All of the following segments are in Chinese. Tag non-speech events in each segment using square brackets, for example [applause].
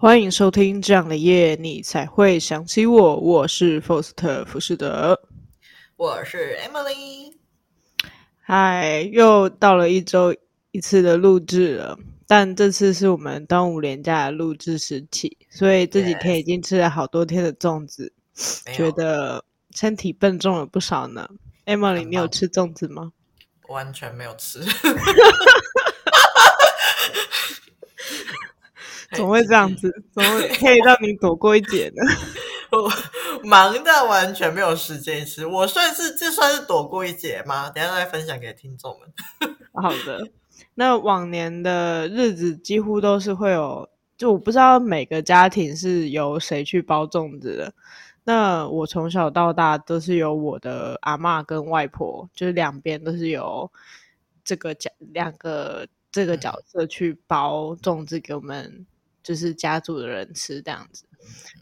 欢迎收听这样的夜，你才会想起我。我是 Faust 浮士德，我是 Emily。嗨，又到了一周一次的录制了，但这次是我们端午连假的录制时期，所以这几天已经吃了好多天的粽子.觉得身体笨重了不少呢。Emily，你有吃粽子吗？完全没有吃。[laughs] [laughs] [laughs] 怎么会这样子？怎么可以让你躲过一劫呢？[laughs] 我忙到完全没有时间吃，我算是这算是躲过一劫吗？等下再分享给听众们。[laughs] 好的，那往年的日子几乎都是会有，就我不知道每个家庭是由谁去包粽子的。那我从小到大都是由我的阿嬷跟外婆，就是两边都是由这个角两个这个角色去包粽子给我们。就是家族的人吃这样子，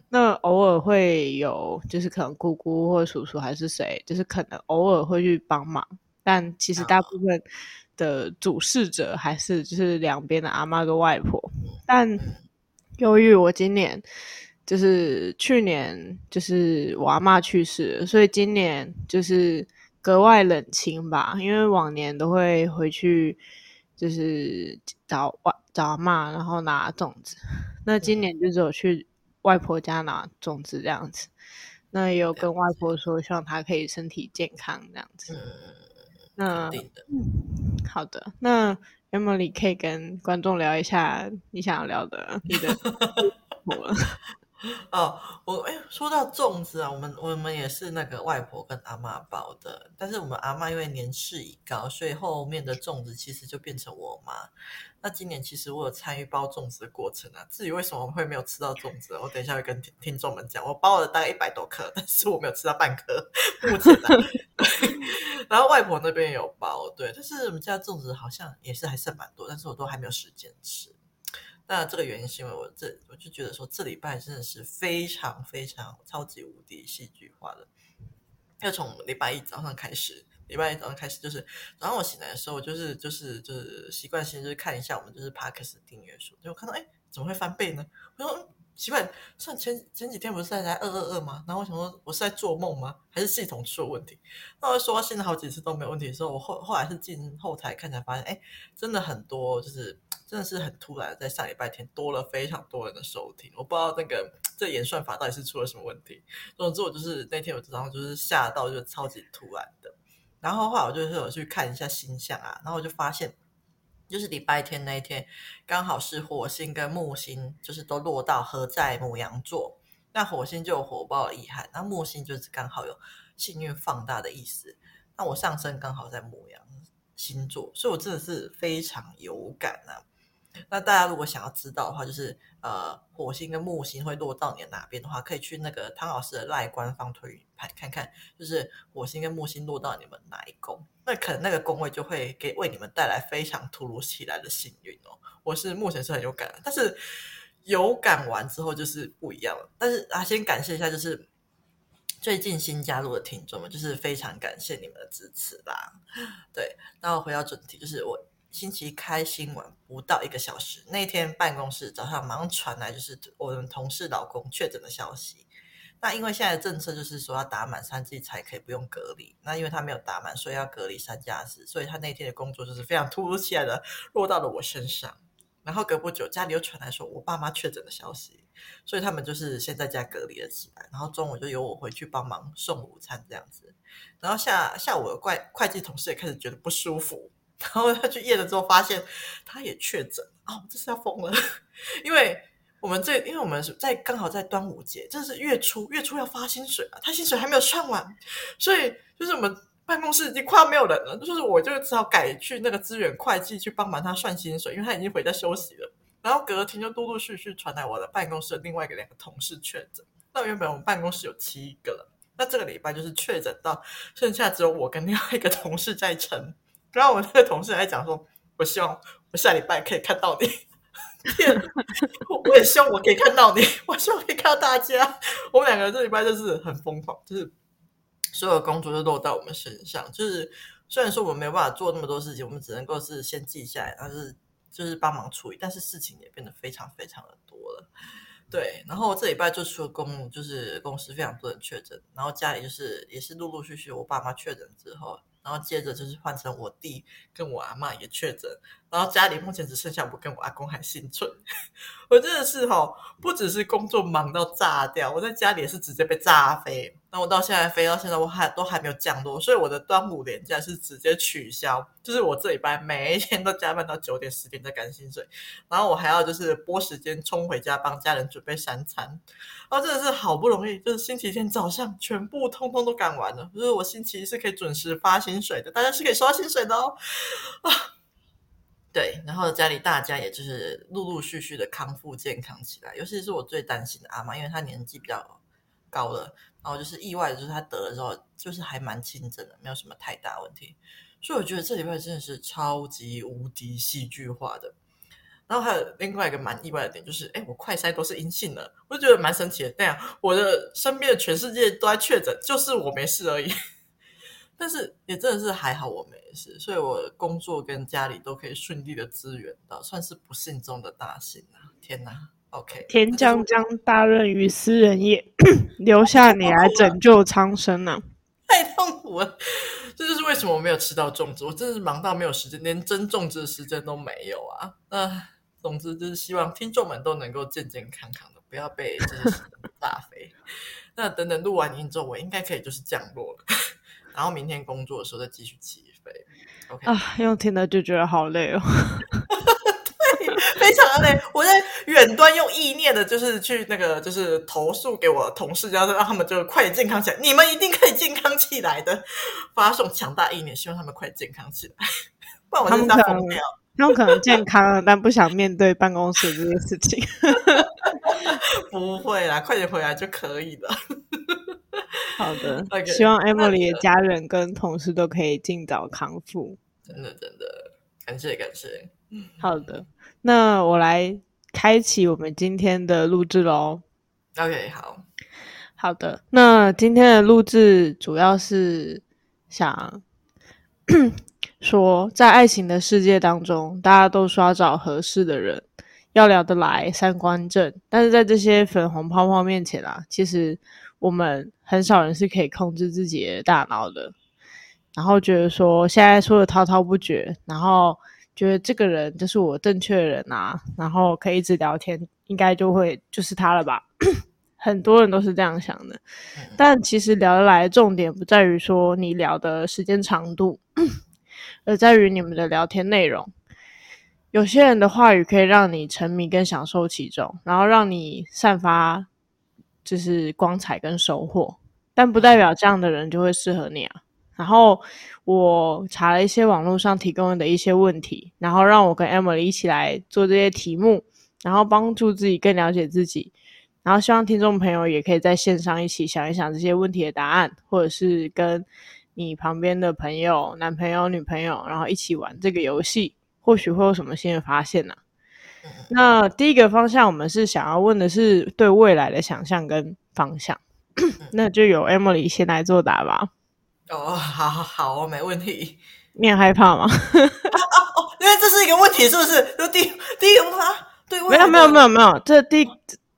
那偶尔会有，就是可能姑姑或叔叔还是谁，就是可能偶尔会去帮忙，但其实大部分的主事者还是就是两边的阿妈跟外婆。但由于我今年就是去年就是我阿妈去世了，所以今年就是格外冷清吧，因为往年都会回去。就是找外找阿嬷，然后拿粽子。那今年就只有去外婆家拿粽子这样子。那也有跟外婆说，希望她可以身体健康这样子。嗯、那好的，那 Emily 可以跟观众聊一下你想要聊的你的 [laughs] [laughs] 哦，我哎，说到粽子啊，我们我们也是那个外婆跟阿妈包的，但是我们阿妈因为年事已高，所以后面的粽子其实就变成我妈。那今年其实我有参与包粽子的过程啊，至于为什么会没有吃到粽子，我等一下会跟听听众们讲。我包了大概一百多颗，[laughs] 但是我没有吃到半颗，目前啊。[laughs] 然后外婆那边也有包，对，但是我们家粽子好像也是还剩蛮多，但是我都还没有时间吃。那这个原因是因为我这我就觉得说这礼拜真的是非常非常超级无敌戏剧化的，要从礼拜一早上开始，礼拜一早上开始就是早上我醒来的时候，就是就是就是习惯性就是看一下我们就是 Parkes 订阅数，就看到哎怎么会翻倍呢？我说。奇怪，上前前几天不是在来二二二吗？然后我想说，我是在做梦吗？还是系统出了问题？那我说现在好几次都没有问题的时候，我后后来是进后台看才发现，哎，真的很多，就是真的是很突然，在上礼拜天多了非常多人的收听。我不知道那个这演算法到底是出了什么问题。总之，我就是那天我早上就是吓到，就超级突然的。然后后来我就是有去看一下星象啊，然后我就发现。就是礼拜天那一天，刚好是火星跟木星，就是都落到合在牡羊座。那火星就有火爆的意涵，那木星就是刚好有幸运放大的意思。那我上升刚好在牡羊星座，所以我真的是非常有感啊。那大家如果想要知道的话，就是呃，火星跟木星会落到你的哪边的话，可以去那个汤老师的赖官方推盘看看，就是火星跟木星落到你们哪一宫，那可能那个宫位就会给为你们带来非常突如其来的幸运哦。我是目前是很有感，但是有感完之后就是不一样了。但是啊，先感谢一下，就是最近新加入的听众们，就是非常感谢你们的支持啦。[laughs] 对，那我回到主题，就是我。星期开新闻不到一个小时，那天办公室早上马上传来就是我们同事老公确诊的消息。那因为现在的政策就是说要打满三剂才可以不用隔离，那因为他没有打满，所以要隔离三加四，所以他那天的工作就是非常突如其来的落到了我身上。然后隔不久家里又传来说我爸妈确诊的消息，所以他们就是先在家隔离了起来，然后中午就由我回去帮忙送午餐这样子。然后下下午的会会计同事也开始觉得不舒服。然后他去验了之后，发现他也确诊哦，这是要疯了！因为我们这，因为我们是在刚好在端午节，这是月初，月初要发薪水啊，他薪水还没有算完，所以就是我们办公室已经快要没有人了，就是我就只好改去那个资源会计去帮忙他算薪水，因为他已经回家休息了。然后隔天就陆陆续续传来我的办公室的另外一个两个同事确诊。那原本我们办公室有七个人，那这个礼拜就是确诊到剩下只有我跟另外一个同事在撑。然后我那个同事还讲说：“我希望我下礼拜可以看到你。[laughs] 我也希望我可以看到你。我希望可以看到大家。我们两个人这礼拜就是很疯狂，就是所有工作都落到我们身上。就是虽然说我们没有办法做那么多事情，我们只能够是先记下来，但是就是帮忙处理。但是事情也变得非常非常的多了。对，然后这礼拜就出了公，就是公司非常多人确诊，然后家里就是也是陆陆续续我爸妈确诊之后。然后接着就是换成我弟跟我阿嬷也确诊，然后家里目前只剩下我跟我阿公还幸存。[laughs] 我真的是哈，不只是工作忙到炸掉，我在家里也是直接被炸飞。我到现在飞到现在，我还都还没有降落，所以我的端午连假是直接取消。就是我这礼拜每一天都加班到九点十点在赶薪水，然后我还要就是拨时间冲回家帮家人准备三餐。然后真的是好不容易，就是星期天早上全部通通都赶完了，就是我星期一是可以准时发薪水的，大家是可以收到薪水的哦。啊。对，然后家里大家也就是陆陆续续的康复健康起来，尤其是我最担心的阿妈，因为她年纪比较高了，然后就是意外的就是他得了之后，就是还蛮轻症的，没有什么太大问题。所以我觉得这礼拜真的是超级无敌戏剧化的。然后还有另外一个蛮意外的点就是，哎，我快筛都是阴性的，我就觉得蛮神奇的。这样，我的身边的全世界都在确诊，就是我没事而已。[laughs] 但是也真的是还好我没事，所以我工作跟家里都可以顺利的支援到，算是不幸中的大幸啊！天哪，OK，天将降大任于斯人也，[laughs] 留下你来拯救苍生啊！[laughs] 太痛苦了，这就是为什么我没有吃到粽子，我真的是忙到没有时间，连蒸粽子的时间都没有啊！啊，总之就是希望听众们都能够健健康康的，不要被这些炸 [laughs] 飞。那等等录完音之后，我应该可以就是降落了。然后明天工作的时候再继续起飞。OK 啊，用听的就觉得好累哦。对，非常的累。我在远端用意念的，就是去那个，就是投诉给我同事，然后让他们就快点健康起来。你们一定可以健康起来的。发送强大意念，希望他们快健康起来。[laughs] 不然我真的疯掉。他们可能健康了，但不想面对办公室这件事情。[laughs] 不会啦，快点回来就可以了。[laughs] 好的，okay, 希望 Emily 的家人跟同事都可以尽早康复。真的，真的，感谢，感谢。好的，那我来开启我们今天的录制喽。OK，好，好的。那今天的录制主要是想 [clears throat] 说，在爱情的世界当中，大家都说要找合适的人，要聊得来，三观正。但是在这些粉红泡泡面前啊，其实。我们很少人是可以控制自己的大脑的，然后觉得说现在说的滔滔不绝，然后觉得这个人就是我正确的人啊，然后可以一直聊天，应该就会就是他了吧？[clears throat] 很多人都是这样想的，但其实聊得来的重点不在于说你聊的时间长度，[clears throat] 而在于你们的聊天内容。有些人的话语可以让你沉迷跟享受其中，然后让你散发。就是光彩跟收获，但不代表这样的人就会适合你啊。然后我查了一些网络上提供的一些问题，然后让我跟 Emily 一起来做这些题目，然后帮助自己更了解自己。然后希望听众朋友也可以在线上一起想一想这些问题的答案，或者是跟你旁边的朋友、男朋友、女朋友，然后一起玩这个游戏，或许会有什么新的发现呢、啊？[laughs] 那第一个方向，我们是想要问的是对未来的想象跟方向，那就由 Emily 先来作答吧。哦，好好好，没问题。你很害怕吗？啊 [laughs] 哦，因为这是一个问题，是不是？就第第一个问他，对，没有没有没有没有，这第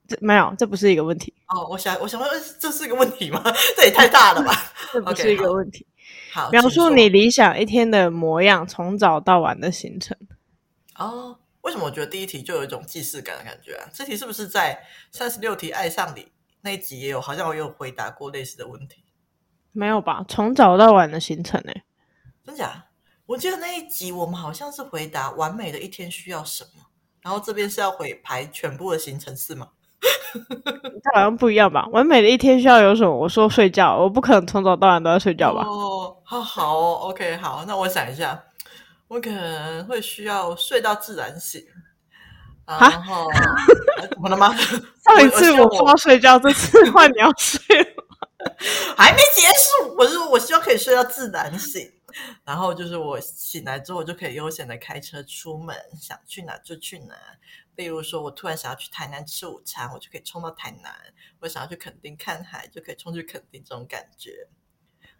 这，没有，这不是一个问题。哦，我想我想问，这是一个问题吗？[laughs] 这也太大了吧？[laughs] 这不是一个问题。好，好，描述你理想一天的模样，从早到晚的行程。哦。为什么我觉得第一题就有一种既视感的感觉啊？这题是不是在三十六题爱上你那一集也有？好像我有回答过类似的问题。没有吧？从早到晚的行程呢？真假？我记得那一集我们好像是回答完美的一天需要什么，然后这边是要回排全部的行程是吗？这 [laughs] 好像不一样吧？完美的一天需要有什么？我说睡觉，我不可能从早到晚都在睡觉吧？哦，好好哦，OK，好，那我想一下。我可能会需要睡到自然醒，然后怎么了吗？[laughs] 上一次我说睡觉，这次换你要睡 [laughs] 还没结束。我是我希望可以睡到自然醒，然后就是我醒来之后，我就可以悠闲的开车出门，想去哪就去哪。例如说，我突然想要去台南吃午餐，我就可以冲到台南；我想要去垦丁看海，就可以冲去垦丁，这种感觉。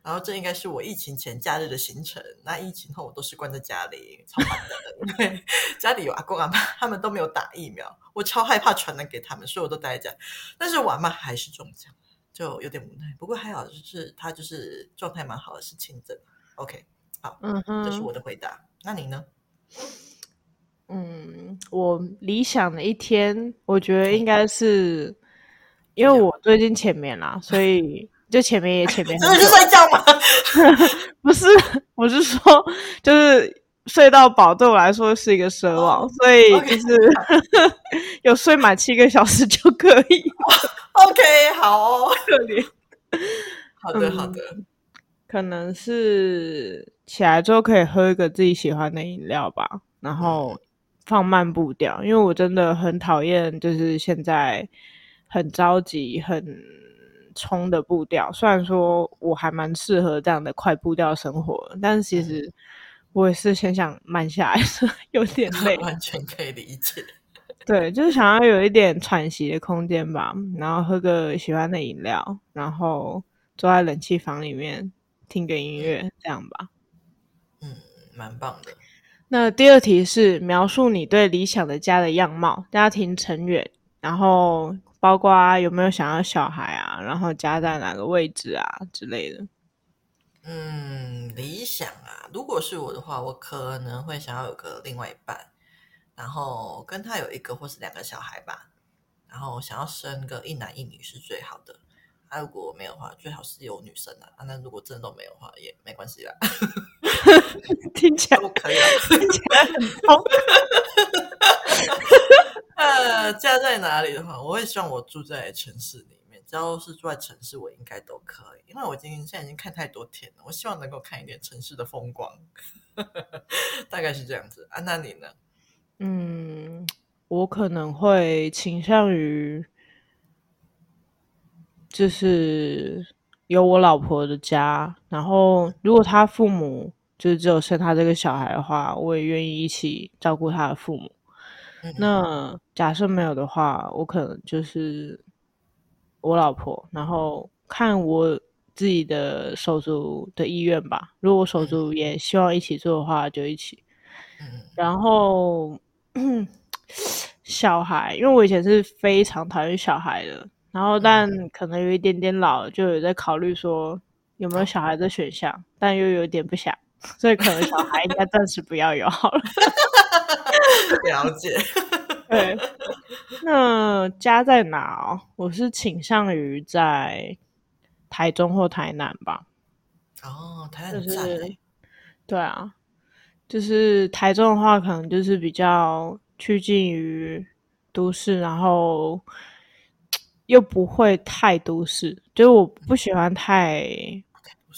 然后这应该是我疫情前假日的行程。那疫情后我都是关在家里，超烦的。[laughs] 对，家里有阿公阿妈，他们都没有打疫苗，我超害怕传染给他们，所以我都待在家。但是我阿妈还是中奖，就有点无奈。不过还好，就是他就是状态蛮好的，是轻症。OK，好，嗯哼，这是我的回答。那你呢？嗯，我理想的一天，我觉得应该是，因为我最近前面啦，所以就前面也前面。真的是睡觉吗？[laughs] 不是，我是说，就是睡到饱对我来说是一个奢望，oh, 所以就是 [laughs]. 有睡满七个小时就可以。[laughs] OK，好哦，可怜。好的，好的，嗯，可能是起来之后可以喝一个自己喜欢的饮料吧，然后。放慢步调，因为我真的很讨厌，就是现在很着急、很冲的步调。虽然说我还蛮适合这样的快步调生活，但是其实我也是先想慢下来，有点累。[laughs] 完全可以理解。对，就是想要有一点喘息的空间吧，然后喝个喜欢的饮料，然后坐在冷气房里面听个音乐，这样吧。嗯，蛮棒的。那第二题是描述你对理想的家的样貌、家庭成员，然后包括有没有想要小孩啊，然后家在哪个位置啊之类的。嗯，理想啊，如果是我的话，我可能会想要有个另外一半，然后跟他有一个或是两个小孩吧，然后想要生个一男一女是最好的。啊，如果没有的话，最好是有女生啊。啊，那如果真的都没有的话，也没关系啦。[laughs] 听起来都可以啊，听起来很痛。呃，家在哪里的话，我会希望我住在城市里面。只要是住在城市，我应该都可以，因为我今天现在已经看太多天了。我希望能够看一点城市的风光，[laughs] 大概是这样子啊。那你呢？嗯，我可能会倾向于。就是有我老婆的家，然后如果他父母就是只有生他这个小孩的话，我也愿意一起照顾他的父母。嗯、那假设没有的话，我可能就是我老婆，然后看我自己的手足的意愿吧。如果我手足也希望一起做的话，就一起。然后 [clears throat] 小孩，因为我以前是非常讨厌小孩的。然后，但可能有一点点老，就有在考虑说有没有小孩的选项，[laughs] 但又有点不想，[laughs] 所以可能小孩应该暂时不要有好了。[laughs] 了解。对。那家在哪哦？我是倾向于在台中或台南吧。哦，台南就是。对啊，就是台中的话，可能就是比较趋近于都市，然后。又不会太都市，就是我不喜欢太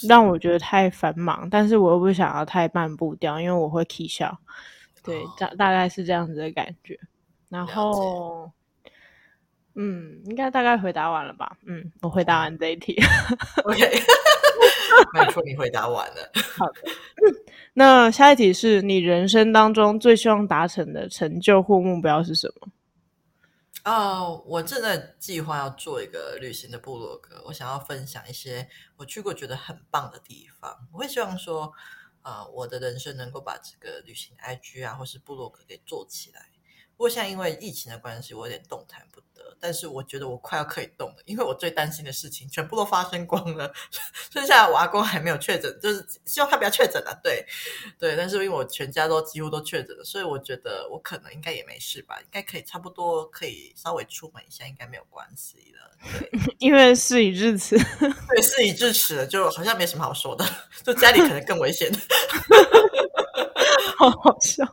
让我觉得太繁忙，但是我又不想要太慢步调，因为我会起笑。对，大大概是这样子的感觉。然后，嗯，应该大概回答完了吧？嗯，我回答完这一题。OK，没 [laughs] 错，你回答完了。好的，[coughs] 那下一题是你人生当中最希望达成的成就或目标是什么？哦，uh, 我正在计划要做一个旅行的部落格，我想要分享一些我去过觉得很棒的地方。我会希望说，我的人生能够把这个旅行 IG 啊，或是部落格给做起来。不过现在因为疫情的关系，我有点动弹不得。但是我觉得我快要可以动了，因为我最担心的事情全部都发生光了，[laughs] 剩下我阿公还没有确诊，就是希望他不要确诊了。对，对，但是因为我全家都几乎都确诊了，所以我觉得我可能应该也没事吧，应该可以差不多可以稍微出门一下，应该没有关系了。对，[laughs] 因为事已至此，[laughs] 对，事已至此了，就好像没什么好说的，就家里可能更危险。好好笑，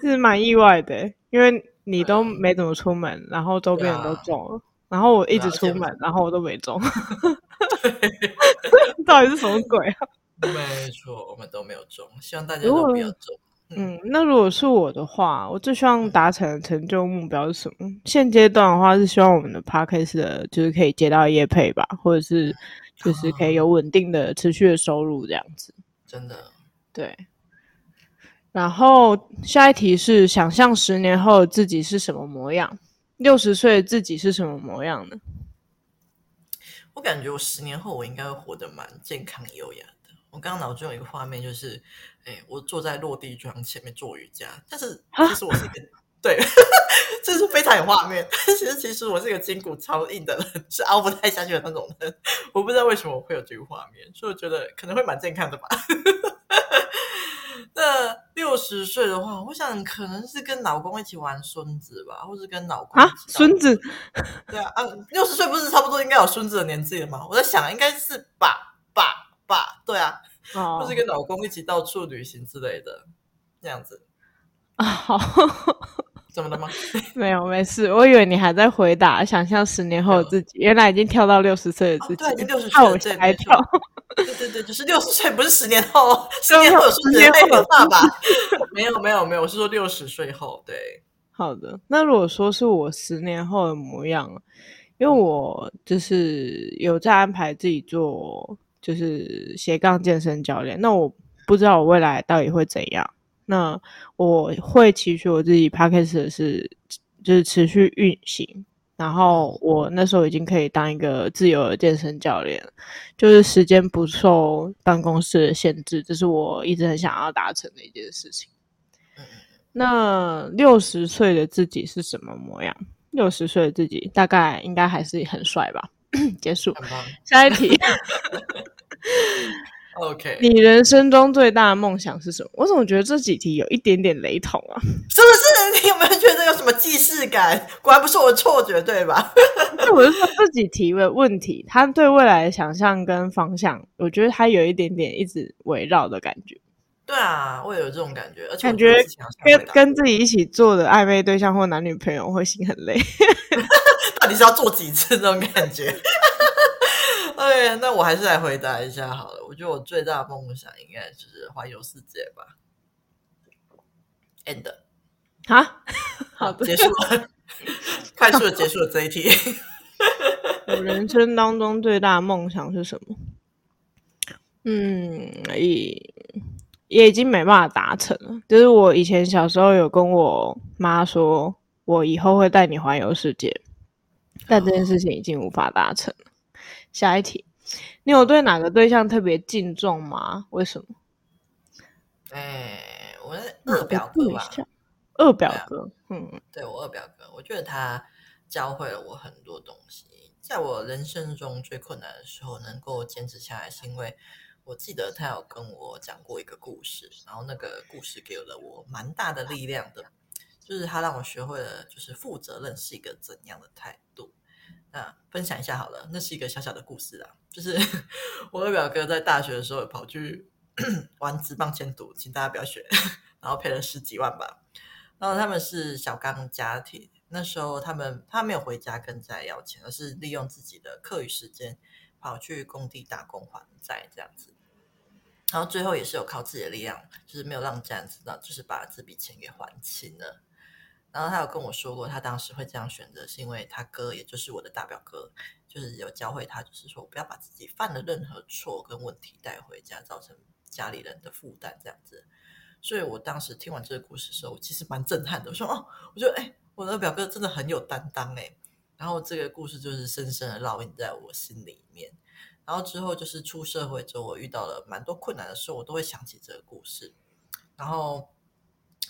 是蛮意外的。因为你都没怎么出门，嗯、然后周边人都中了，啊、然后我一直出门，然后我都没中，[laughs] 到底是什么鬼啊？没错，我们都没有中，希望大家都不要中。嗯，那如果是我的话，我最希望达成的成就目标是什么？嗯、现阶段的话是希望我们的 podcast 的就是可以接到业配吧，或者是就是可以有稳定的持续的收入这样子。真的，对。然后下一题是想象十年后自己是什么模样？六十岁自己是什么模样呢？我感觉我十年后我应该会活得蛮健康优雅的。我刚刚脑中有一个画面，就是，哎，我坐在落地窗前面做瑜伽，但是其实我是一个，[laughs] 对，这是非常有画面。但 [laughs] 其实其实我是一个筋骨超硬的人，是熬不太下去的那种人。我不知道为什么我会有这个画面，所以我觉得可能会蛮健康的吧。[laughs] 那六十岁的话，我想可能是跟老公一起玩孙子吧，或是跟老公啊，孙子，对啊，啊，六十岁不是差不多应该有孙子的年纪了吗？我在想，应该是爸爸爸，对啊，哦，或是跟老公一起到处旅行之类的，这样子啊，好。[laughs] 怎么了吗？[laughs] 没有，没事。我以为你还在回答，想象十年后的自己，原来已经跳到六十岁的自己，哦、对，已经六十岁了，吓一跳。对对 [laughs] 对，就是六十岁，不是十年后，十年后有十年后的爸爸。[laughs] 没有没有没有，我是说六十岁后。对，好的。那如果说是我十年后的模样，因为我就是有在安排自己做，就是斜杠健身教练。那我不知道我未来到底会怎样。那我会期许我自己 Podcast 的是，就是持续运行。然后我那时候已经可以当一个自由的健身教练，就是时间不受办公室的限制，这是我一直很想要达成的一件事情。那六十岁的自己是什么模样？六十岁的自己大概应该还是很帅吧？[coughs] 结束，下一题。[laughs] OK，你人生中最大的梦想是什么？我怎么觉得这几题有一点点雷同啊？是不是？你有没有觉得有什么既视感？果然不是我的错觉，对吧？[laughs] 那我是说这几题的问题，他对未来的想象跟方向，我觉得他有一点点一直围绕的感觉。对啊，我也有这种感觉，而且感觉跟跟自己一起做的暧昧对象或男女朋友会心很累。[laughs] 到底是要做几次这种感觉？对，那我还是来回答一下好了。我觉得我最大的梦想应该就是环游世界吧。End 啊，好的，结束了，[laughs] 快速的结束了这一题。我人生当中最大的梦想是什么？嗯，也也已经没办法达成了。就是我以前小时候有跟我妈说，我以后会带你环游世界，但这件事情已经无法达成了。下一题，你有对哪个对象特别敬重吗？为什么？哎，我的二表哥吧，二表哥，嗯，对，我二表哥，我觉得他教会了我很多东西。在我人生中最困难的时候，能够坚持下来，是因为我记得他有跟我讲过一个故事，然后那个故事给了我蛮大的力量的，就是他让我学会了，就是负责任是一个怎样的态度。那分享一下好了，那是一个小小的故事啊，就是 [laughs] 我的表哥在大学的时候跑去 [clears throat] 玩职棒签赌，请大家不要学，然后赔了十几万吧。然后他们是小刚家庭，那时候他们他没有回家跟家要钱，而是利用自己的课余时间跑去工地打工还债这样子。然后最后也是有靠自己的力量，就是没有让家人知道，就是把这笔钱给还清了。然后他有跟我说过，他当时会这样选择，是因为他哥，也就是我的大表哥，就是有教会他，就是说不要把自己犯的任何错跟问题带回家，造成家里人的负担这样子。所以我当时听完这个故事的时候，我其实蛮震撼的。我说哦，我觉得哎，我的表哥真的很有担当哎。然后这个故事就是深深的烙印在我心里面。然后之后就是出社会之后，我遇到了蛮多困难的时候，我都会想起这个故事。然后。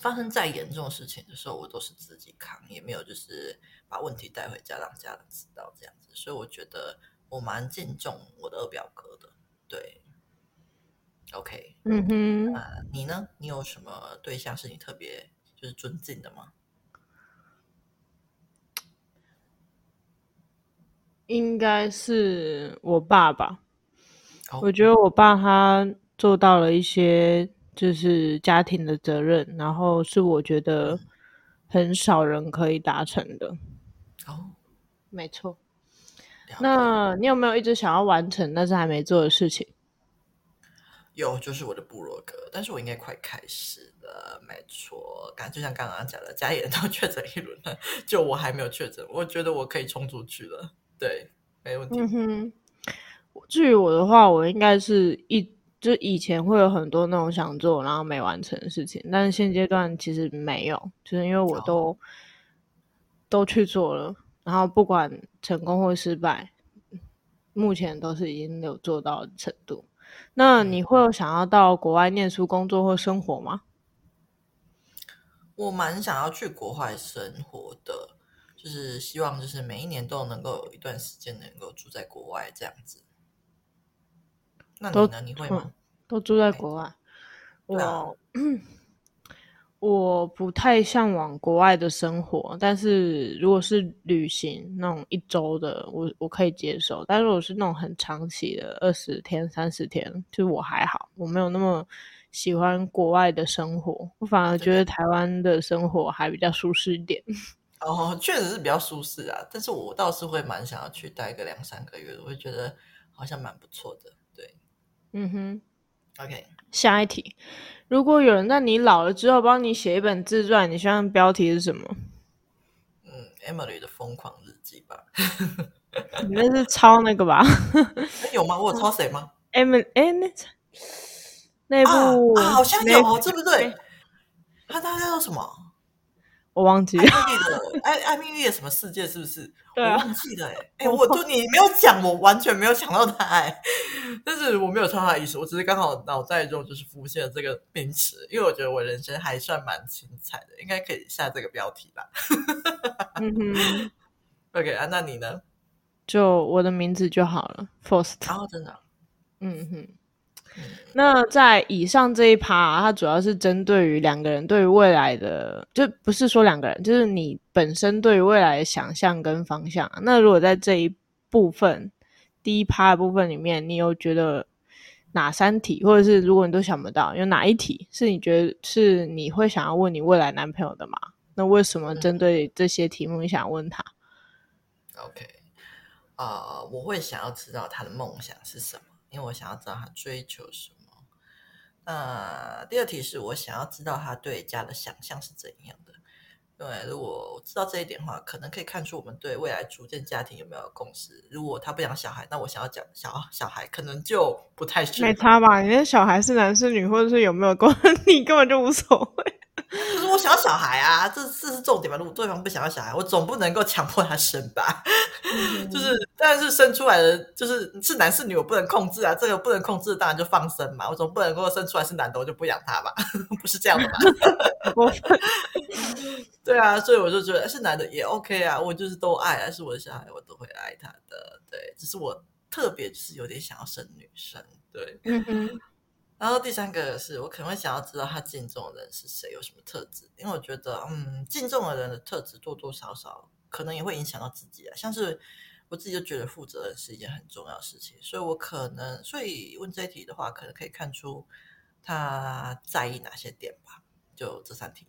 发生再严重的事情的时候，我都是自己扛，也没有就是把问题带回家让家人知道这样子，所以我觉得我蛮敬重我的二表哥的。对，OK，嗯哼，呃，你呢？你有什么对象是你特别就是尊敬的吗？应该是我爸爸。Oh. 我觉得我爸他做到了一些。就是家庭的责任，然后是我觉得很少人可以达成的。哦，没错。那你有没有一直想要完成但是还没做的事情？有，就是我的部落格，但是我应该快开始了。没错，刚就像刚刚讲的，家里人都 [laughs] 确诊一轮了，就我还没有确诊，我觉得我可以冲出去了。对，没问题。嗯哼。至于我的话，我应该是一。就以前会有很多那种想做然后没完成的事情，但是现阶段其实没有，就是因为我都、oh. 都去做了，然后不管成功或失败，目前都是已经有做到的程度。那你会有想要到国外念书、工作或生活吗？我蛮想要去国外生活的，就是希望就是每一年都能够有一段时间能够住在国外这样子。那你呢？都你会吗？都住在国外？我、啊、我不太向往国外的生活，但是如果是旅行那种一周的，我我可以接受。但是如果是那种很长期的二十天、三十天，就我还好，我没有那么。喜欢国外的生活，我反而觉得台湾的生活还比较舒适一点。[laughs] 哦，确实是比较舒适啊，但是我倒是会蛮想要去待个两三个月，我会觉得好像蛮不错的。对，嗯哼，OK，下一题，如果有人在你老了之后帮你写一本自传，你希望标题是什么？嗯，Emily 的疯狂日记吧。[laughs] 你那是抄那个吧？[laughs] 有吗？我有抄谁吗？Emily，哎，那。那部啊，啊，好像有哦，对不对？他大概叫什么？我忘记了。艾艾艾蜜莉的什么世界？是不是？对啊、我忘记了。[laughs] 哎，哎，我就你没有讲，我完全没有想到他。哎，但是我没有抄他的意思，我只是刚好脑袋中就是浮现了这个名词，因为我觉得我人生还算蛮精彩的，应该可以下这个标题吧。嗯哼。[laughs] OK 啊，那你呢？就我的名字就好了，First。然后真的，嗯哼。那在以上这一趴啊，它主要是针对于两个人对于未来的，就不是说两个人，就是你本身对于未来的想象跟方向啊。那如果在这一部分第一趴的部分里面，你有觉得哪三题，或者是如果你都想不到，有哪一题是你觉得是你会想要问你未来男朋友的吗？那为什么针对这些题目你想问他？OK，啊、uh，我会想要知道他的梦想是什么。因为我想要知道他追求什么。那第二题是我想要知道他对家的想象是怎样的。对，如果我知道这一点的话，可能可以看出我们对未来组建家庭有没有共识。如果他不养小孩，那我想要讲小小孩，可能就不太适合。没差吧？你那小孩是男是女，或者是有没有关，[laughs] 你根本就无所谓。就是我想要小孩啊，这这是重点吧？如果对方不想要小孩，我总不能够强迫他生吧？嗯、就是，但是生出来的就是是男是女，我不能控制啊。这个不能控制，当然就放生嘛。我总不能够生出来是男的，我就不养他吧？[laughs] 不是这样的吧？[laughs] 对啊，所以我就觉得是男的也 OK 啊。我就是都爱，是我的小孩，我都会爱他的。对，只是我特别就是有点想要生女生。对。嗯然后第三个是我可能会想要知道他敬重的人是谁，有什么特质，因为我觉得，嗯，敬重的人的特质多多少少可能也会影响到自己啊。像是我自己就觉得负责任是一件很重要的事情，所以我可能，所以问这一题的话，可能可以看出他在意哪些点吧。就这三题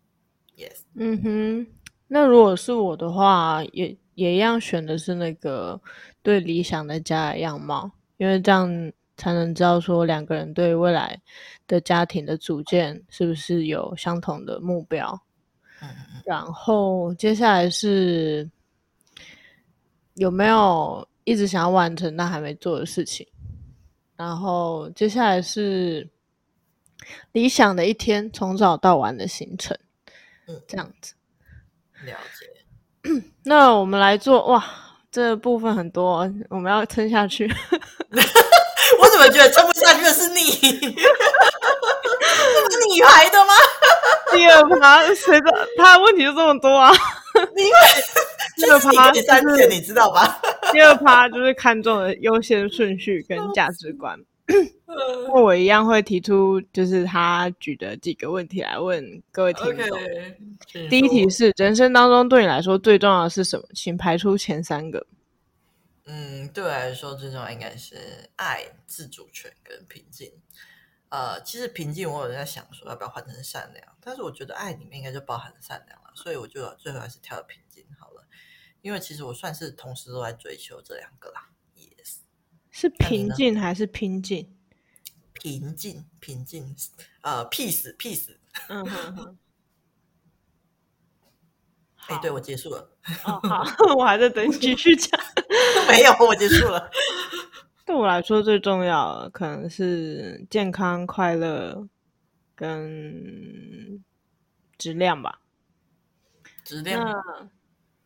，Yes，嗯哼。那如果是我的话，也也一样选的是那个对理想的家的样貌，因为这样。才能知道说两个人对未来的家庭的组建是不是有相同的目标。然后接下来是有没有一直想要完成但还没做的事情。然后接下来是理想的一天从早到晚的行程。嗯，这样子。了解。[clears throat] 那我们来做哇，这个部分很多，我们要撑下去。[laughs] 我觉得撑不下去的是你？是你排的吗？第二趴，谁的？他的问题就这么多啊？因为第二趴第三点，你知道吧？第二趴就是看重的优先顺序跟价值观。那我一样会提出，就是他举的几个问题来问各位听众。Okay, 第一题是：人生当中对你来说最重要的是什么？请排出前三个。嗯，对我来说最重要应该是爱、自主权跟平静。呃，其实平静我有在想说要不要换成善良，但是我觉得爱里面应该就包含善良了，所以我就最后还是挑了平静好了。因为其实我算是同时都在追求这两个啦。Yes，是平静还是拼劲？平静，平静，呃，peace，peace。嗯哼哼。[laughs] 哎，对，我结束了。[laughs] 哦，好，我还在等你继续讲。没有，我结束了。对我来说，最重要的可能是健康、快乐跟质量吧。质量？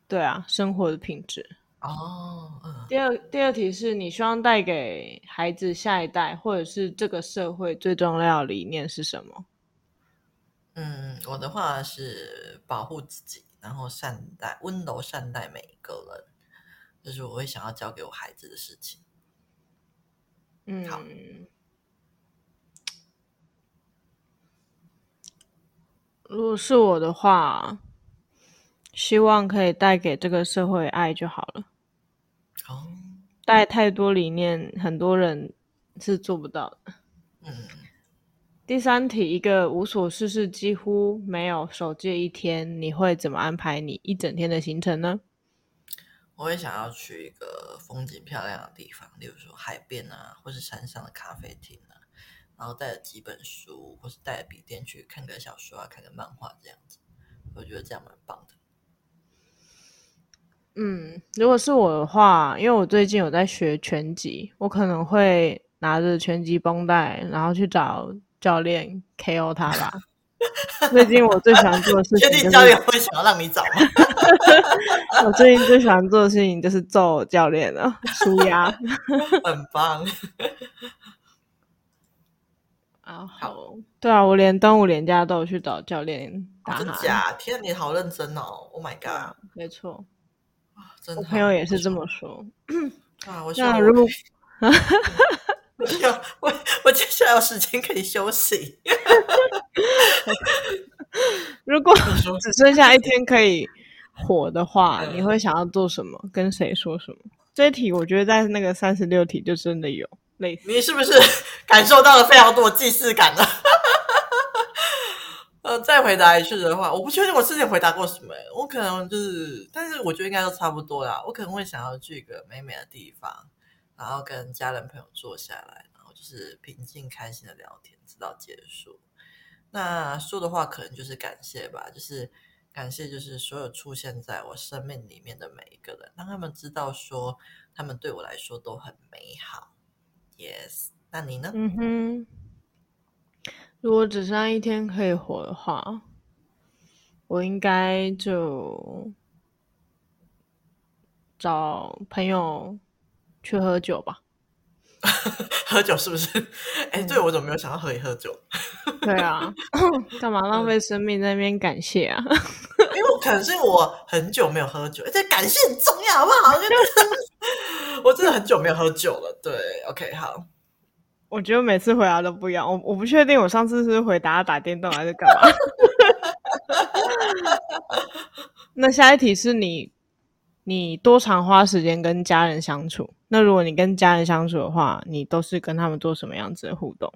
对啊，生活的品质。哦，嗯。第二第二题是你希望带给孩子下一代，或者是这个社会最重要的理念是什么？嗯，我的话是保护自己，然后善待、温柔善待每一个人，这、就是我会想要教给我孩子的事情。嗯，好。如果是我的话，希望可以带给这个社会爱就好了。哦，带太多理念，很多人是做不到的。嗯。第三题，一个无所事事、几乎没有手机的一天，你会怎么安排你一整天的行程呢？我会想要去一个风景漂亮的地方，例如说海边啊，或是山上的咖啡厅啊，然后带着几本书，或是带着笔电去看个小说啊，看个漫画这样子。我觉得这样蛮棒的。嗯，如果是我的话，因为我最近有在学拳击，我可能会拿着拳击绷带，然后去找。教练 KO 他吧。[laughs] 最近我最喜欢做的事情，[laughs] 就是，确定教练会想要让你找吗？[laughs] 我最近最喜欢做的事情就是揍教练了，舒压，很棒。啊，好，对啊，我连端午连假都有去找教练打。真假？天，你好认真哦！Oh my god，没错，真我朋友也是这么说。[clears throat] 啊，我那如果。有 [laughs] 我，我接下来有时间可以休息。[laughs] 如果只剩下一天可以火的话，你会想要做什么？跟谁说什么？这一题我觉得在那个三十六题就真的有类似。你是不是感受到了非常多的既视感呢？[laughs] 呃，再回答一次的话，我不确定我之前回答过什么。我可能就是，但是我觉得应该都差不多啦。我可能会想要去一个美美的地方。然后跟家人朋友坐下来，然后就是平静开心的聊天，直到结束。那说的话可能就是感谢吧，就是感谢，就是所有出现在我生命里面的每一个人，让他们知道说他们对我来说都很美好。Yes，那你呢？嗯哼，如果只剩一天可以活的话，我应该就找朋友。去喝酒吧，[laughs] 喝酒是不是？[laughs] 哎、欸，对、嗯、我怎么没有想到和你喝酒？[laughs] 对啊，干嘛浪费生命在那边感谢啊？因为我可能是我很久没有喝酒，而且感谢很重要，好不好？我真的很久没有喝酒了。对，OK，好。我觉得每次回答都不一样，我我不确定我上次是回答打电动还是干嘛。那下一题是你。你多长花时间跟家人相处？那如果你跟家人相处的话，你都是跟他们做什么样子的互动？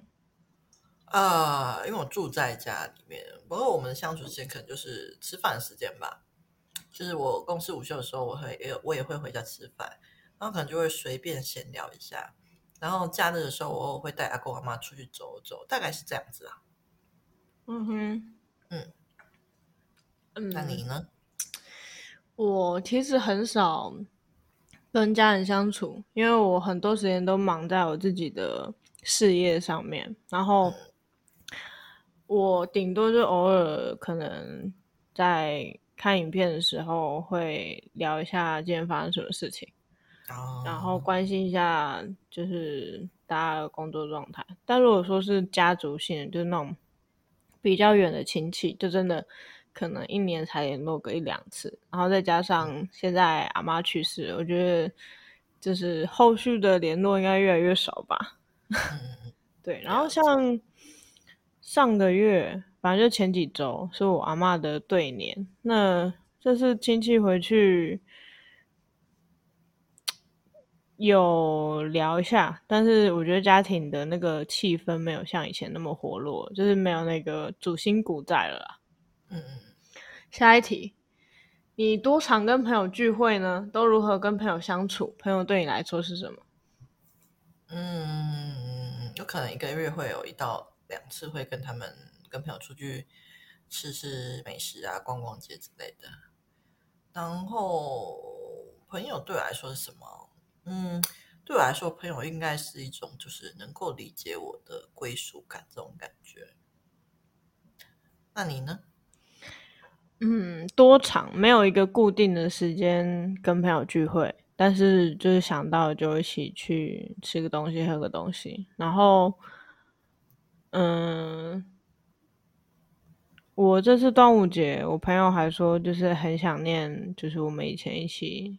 啊、呃，因为我住在家里面，不过我们相处时间可能就是吃饭时间吧。就是我公司午休的时候，我会也我也会回家吃饭，然后可能就会随便闲聊一下。然后假日的时候，我会带阿公阿妈出去走走，大概是这样子啊。嗯哼，嗯嗯，那你呢？我其实很少跟家人相处，因为我很多时间都忙在我自己的事业上面。然后 [laughs] 我顶多就偶尔可能在看影片的时候会聊一下今天发生什么事情，然后关心一下就是大家的工作状态。但如果说是家族性的，就是那种比较远的亲戚，就真的。可能一年才联络个一两次，然后再加上现在阿妈去世，我觉得就是后续的联络应该越来越少吧。[laughs] 对，然后像上个月，反正就前几周是我阿妈的对年，那这次亲戚回去有聊一下，但是我觉得家庭的那个气氛没有像以前那么活络，就是没有那个主心骨在了啦。嗯，下一题，你多常跟朋友聚会呢？都如何跟朋友相处？朋友对你来说是什么？嗯，有可能一个月会有一到两次会跟他们跟朋友出去吃吃美食啊，逛逛街之类的。然后朋友对我来说是什么？嗯，对我来说，朋友应该是一种就是能够理解我的归属感这种感觉。那你呢？嗯，多长没有一个固定的时间跟朋友聚会，但是就是想到就一起去吃个东西、喝个东西。然后，嗯，我这次端午节，我朋友还说就是很想念，就是我们以前一起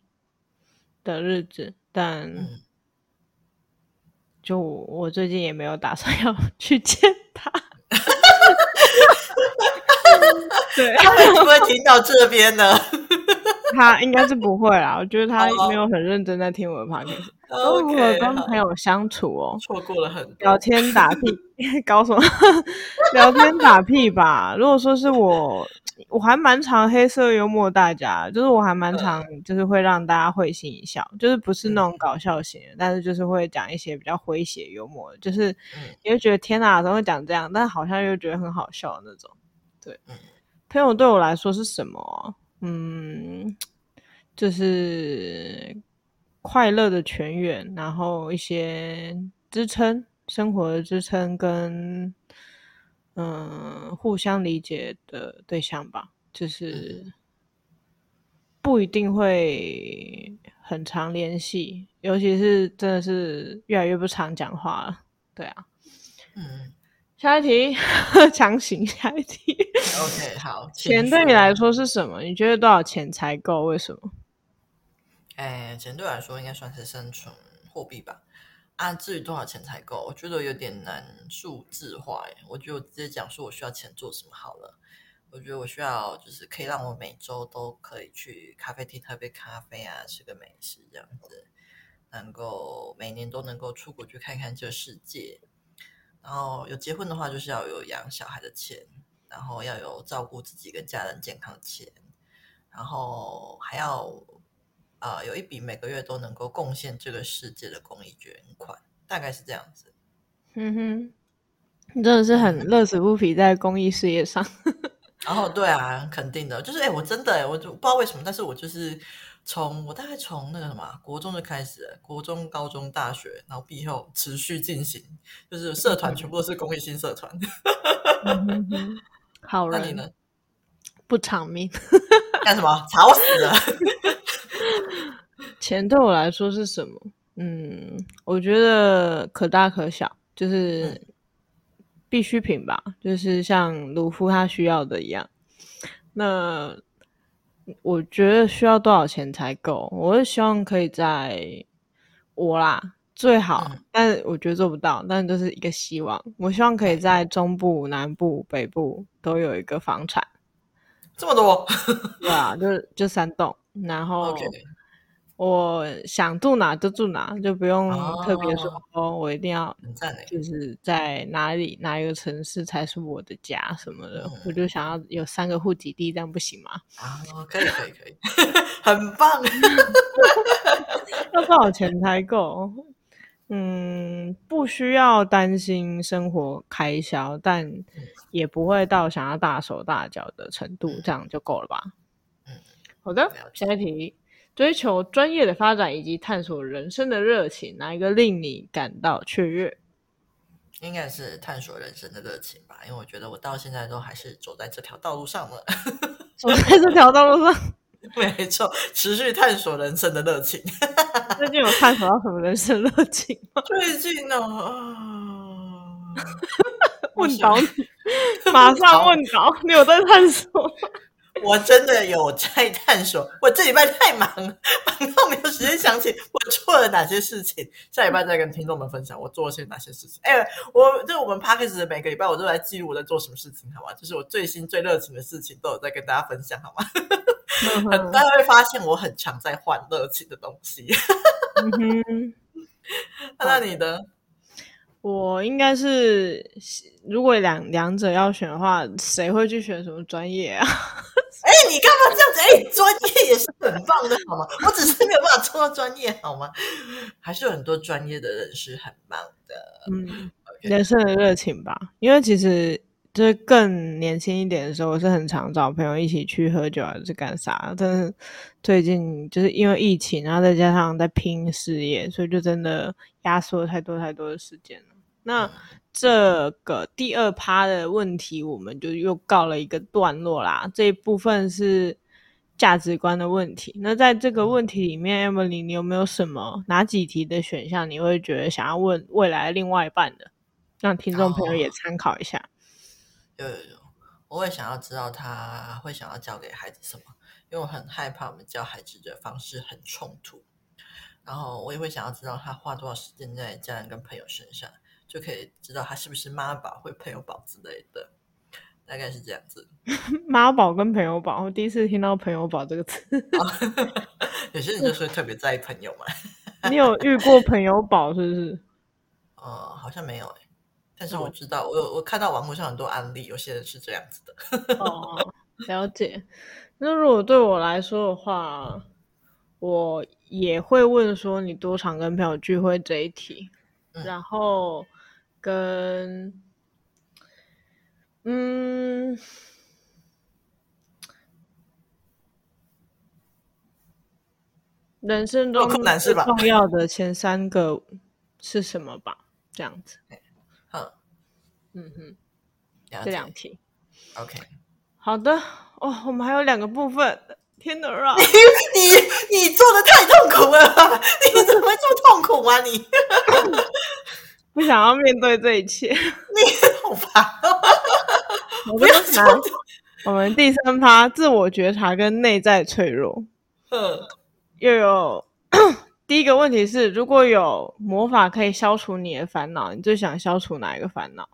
的日子，但。嗯就我最近也没有打算 [laughs] 要去见他，[laughs] 对，他会不会听到这边呢？[laughs] 他应该是不会啦，我觉得他没有很认真在听我的 podcast。跟朋友相处哦？错过了很多聊天打屁，[laughs] 搞什么？聊天打屁吧。如果说是我。我还蛮常黑色幽默，大家就是我还蛮常，就是会让大家会心一笑，嗯、就是不是那种搞笑型的，嗯、但是就是会讲一些比较诙谐幽默的，就是你会觉得天哪，怎么会讲这样？但好像又觉得很好笑的那种。对，嗯、朋友对我来说是什么、啊？嗯，就是快乐的泉源，然后一些支撑生活的支撑跟。嗯，互相理解的对象吧，就是不一定会很常联系，尤其是真的是越来越不常讲话了。对啊，嗯，下一题，[laughs] 强行下一题。OK，好，钱对你来说是什么？你觉得多少钱才够？为什么？哎，钱对我来说应该算是生存货币吧。啊，至于多少钱才够，我觉得有点难数字化。哎，我觉得我直接讲说我需要钱做什么好了。我觉得我需要就是可以让我每周都可以去咖啡厅喝杯咖啡啊，吃个美食这样子，能够每年都能够出国去看看这个世界。然后有结婚的话，就是要有养小孩的钱，然后要有照顾自己跟家人健康的钱，然后还要。有一笔每个月都能够贡献这个世界的公益捐款，大概是这样子。嗯哼，你真的是很乐此不疲在公益事业上。[laughs] 然后，对啊，肯定的，就是哎，我真的，我就不知道为什么，但是我就是从我大概从那个什么国中就开始，国中、高中、大学，然后毕业后持续进行，就是社团全部都是公益性社团。嗯哼哼，好人，[laughs] 那你呢？不偿命，[laughs] 干什么？吵死了！钱对我来说是什么？嗯，我觉得可大可小，就是必需品吧，就是像鲁夫他需要的一样。那我觉得需要多少钱才够？我是希望可以在我啦最好，嗯、但我觉得做不到，但就是一个希望。我希望可以在中部、南部、北部都有一个房产，这么多？[laughs] 对啊，就就三栋，然后。我想住哪就住哪，就不用特别说哦，我一定要就是在哪里哪一个城市才是我的家什么的。我就想要有三个户籍地，这样不行吗？啊，可以可以可以，[laughs] 很棒。[laughs] 要多少钱才够？嗯，不需要担心生活开销，但也不会到想要大手大脚的程度，这样就够了吧？嗯，好的，下一题。追求专业的发展以及探索人生的热情，哪一个令你感到雀跃？应该是探索人生的热情吧，因为我觉得我到现在都还是走在这条道路上了。[laughs] 走在这条道路上，[laughs] 没错，持续探索人生的热情。[laughs] 最近有探索到什么人生热情吗？最近呢、哦，问倒你，马上问倒你，有在探索吗？我真的有在探索，[laughs] 我这礼拜太忙了，[laughs] 忙到没有时间想起我做了哪些事情。下礼拜再跟听众们分享我做了些哪些事情。哎，我就我们 Podcast 的每个礼拜我都来记录我在做什么事情，好吗？就是我最新最热情的事情都有在跟大家分享，好吗？[laughs] 大家会发现我很常在换热情的东西。嗯、哼那你的？我应该是，如果两两者要选的话，谁会去选什么专业啊？你干嘛这样子？哎、欸，专业也是很棒的，好吗？[laughs] 我只是没有办法做到专业，好吗？还是有很多专业的人是很棒的。嗯.人生的热情吧。因为其实就是更年轻一点的时候，我是很常找朋友一起去喝酒还是干啥。但是最近就是因为疫情，然后再加上在拼事业，所以就真的压缩了太多太多的时间了。那这个第二趴的问题，我们就又告了一个段落啦。这一部分是价值观的问题。那在这个问题里面，Emily，你有没有什么哪几题的选项你会觉得想要问未来另外一半的，让听众朋友也参考一下？有有有，我会想要知道他会想要教给孩子什么，因为我很害怕我们教孩子的方式很冲突。然后我也会想要知道他花多少时间在家人跟朋友身上，就可以知道他是不是妈宝或朋友宝之类的。大概是这样子，[laughs] 妈宝跟朋友宝，我第一次听到朋友宝这个词。[laughs] 有些人就是特别在意朋友嘛。[laughs] 你有遇过朋友宝是不是？哦，好像没有哎，但是我知道，我有我看到网络上很多案例，有些人是这样子的。哦，了解。那如果对我来说的话，我也会问说你多常跟朋友聚会这一题，嗯、然后跟。嗯，人生中最重要的前三个是什么吧？这样子。好，嗯哼，这两题。OK，好的。哦，我们还有两个部分。天哪 [laughs] 啊！你你你做的太痛苦了，[laughs] 你怎么会这么痛苦啊？你 [laughs] 不想要面对这一切，[laughs] 你好 [laughs] 烦。我们第三趴自我觉察跟内在脆弱。嗯，又有第一个问题是，如果有魔法可以消除你的烦恼，你最想消除哪一个烦恼？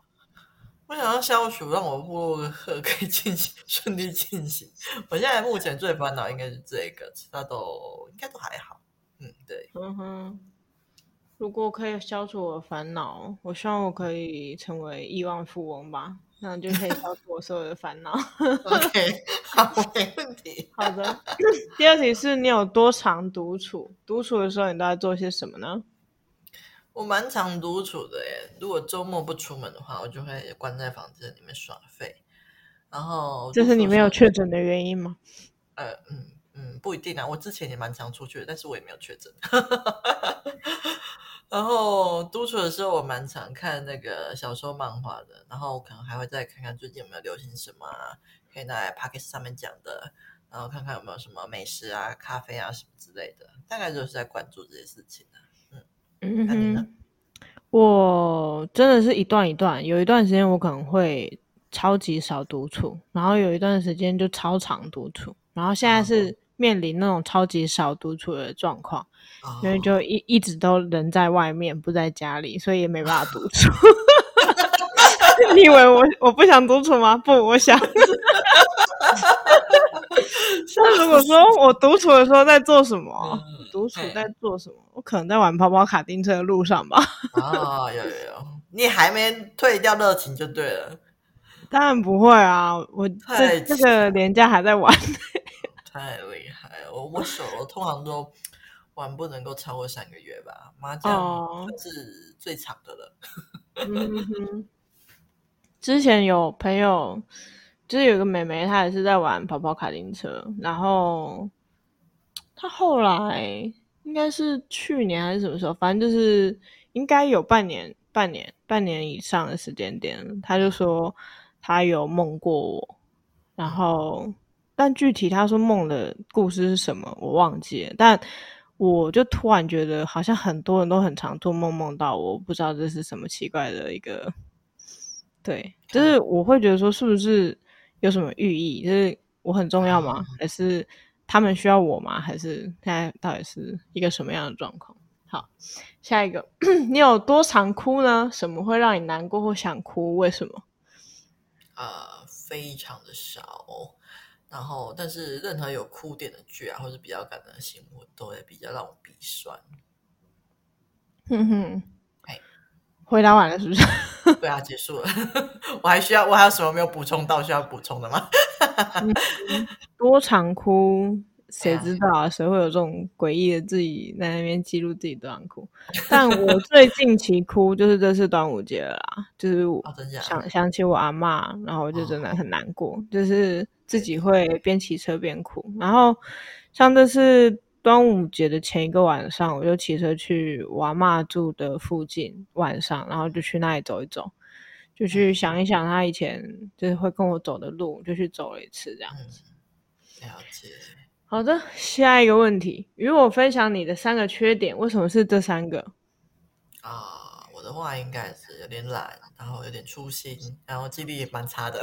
我想要消除，让我部落格可以进行顺利进行。我现在目前最烦恼应该是这个，其他都应该都还好。嗯，对。嗯哼，如果可以消除我的烦恼，我希望我可以成为亿万富翁吧。那就可以消除我所有的烦恼。[laughs] OK，[laughs] 好，没问题。好的。[laughs] 第二题是你有多常独处？独处的时候你都在做些什么呢？我蛮常独处的耶。如果周末不出门的话，我就会关在房间里面耍废。然后，这是你没有确诊的原因吗？呃，嗯嗯，不一定啊。我之前也蛮常出去的，但是我也没有确诊。然后独处的时候，我蛮常看那个小说、漫画的。然后我可能还会再看看最近有没有流行什么啊，可以在 Podcast 上面讲的。然后看看有没有什么美食啊、咖啡啊什么之类的。大概就是在关注这些事情的。嗯嗯，那你呢？我真的是一段一段，有一段时间我可能会超级少独处，然后有一段时间就超常独处，然后现在是面临那种超级少独处的状况。因为就一一直都人在外面，不在家里，所以也没办法独处。[laughs] 你以为我我不想独处吗？不，我想。[laughs] 那如果说我独处的时候在做什么？独、嗯、处在做什么？我可能在玩跑跑卡丁车的路上吧。啊，有有有，你还没退掉热情就对了。当然不会啊，我这这个年假还在玩。[laughs] 太厉害了，我我手通常都。玩不能够超过三个月吧，麻将是最长的了。Oh. [laughs] 嗯哼，之前有朋友，就是有个妹妹，她也是在玩跑跑卡丁车，然后她后来应该是去年还是什么时候，反正就是应该有半年、半年、半年以上的时间点，她就说她有梦过我，然后但具体她说梦的故事是什么，我忘记了，但。我就突然觉得，好像很多人都很常做梦，梦到我，不知道这是什么奇怪的一个，对，就是我会觉得说，是不是有什么寓意？就是我很重要吗？还是他们需要我吗？还是现在到底是一个什么样的状况？好，下一个，[clears throat] 你有多常哭呢？什么会让你难过或想哭？为什么？啊、呃，非常的少。然后，但是任何有哭点的剧啊，或是比较感人的新闻，都会比较让我鼻酸。哼哼，哎，回答完了是不是？对啊，结束了。[laughs] 我还需要，我还有什么没有补充到需要补充的吗？嗯、[laughs] 多常哭。谁知道啊？谁会有这种诡异的自己在那边记录自己多长哭？但我最近期哭就是这次端午节了啦，就是我想、哦、想起我阿妈，然后我就真的很难过，哦、就是自己会边骑车边哭。然后像这次端午节的前一个晚上，我就骑车去我阿嬷住的附近，晚上然后就去那里走一走，就去想一想他以前就是会跟我走的路，就去走了一次这样子。嗯、了解。好的，下一个问题，与我分享你的三个缺点，为什么是这三个？啊，我的话应该是有点懒，然后有点粗心，然后记忆力也蛮差的。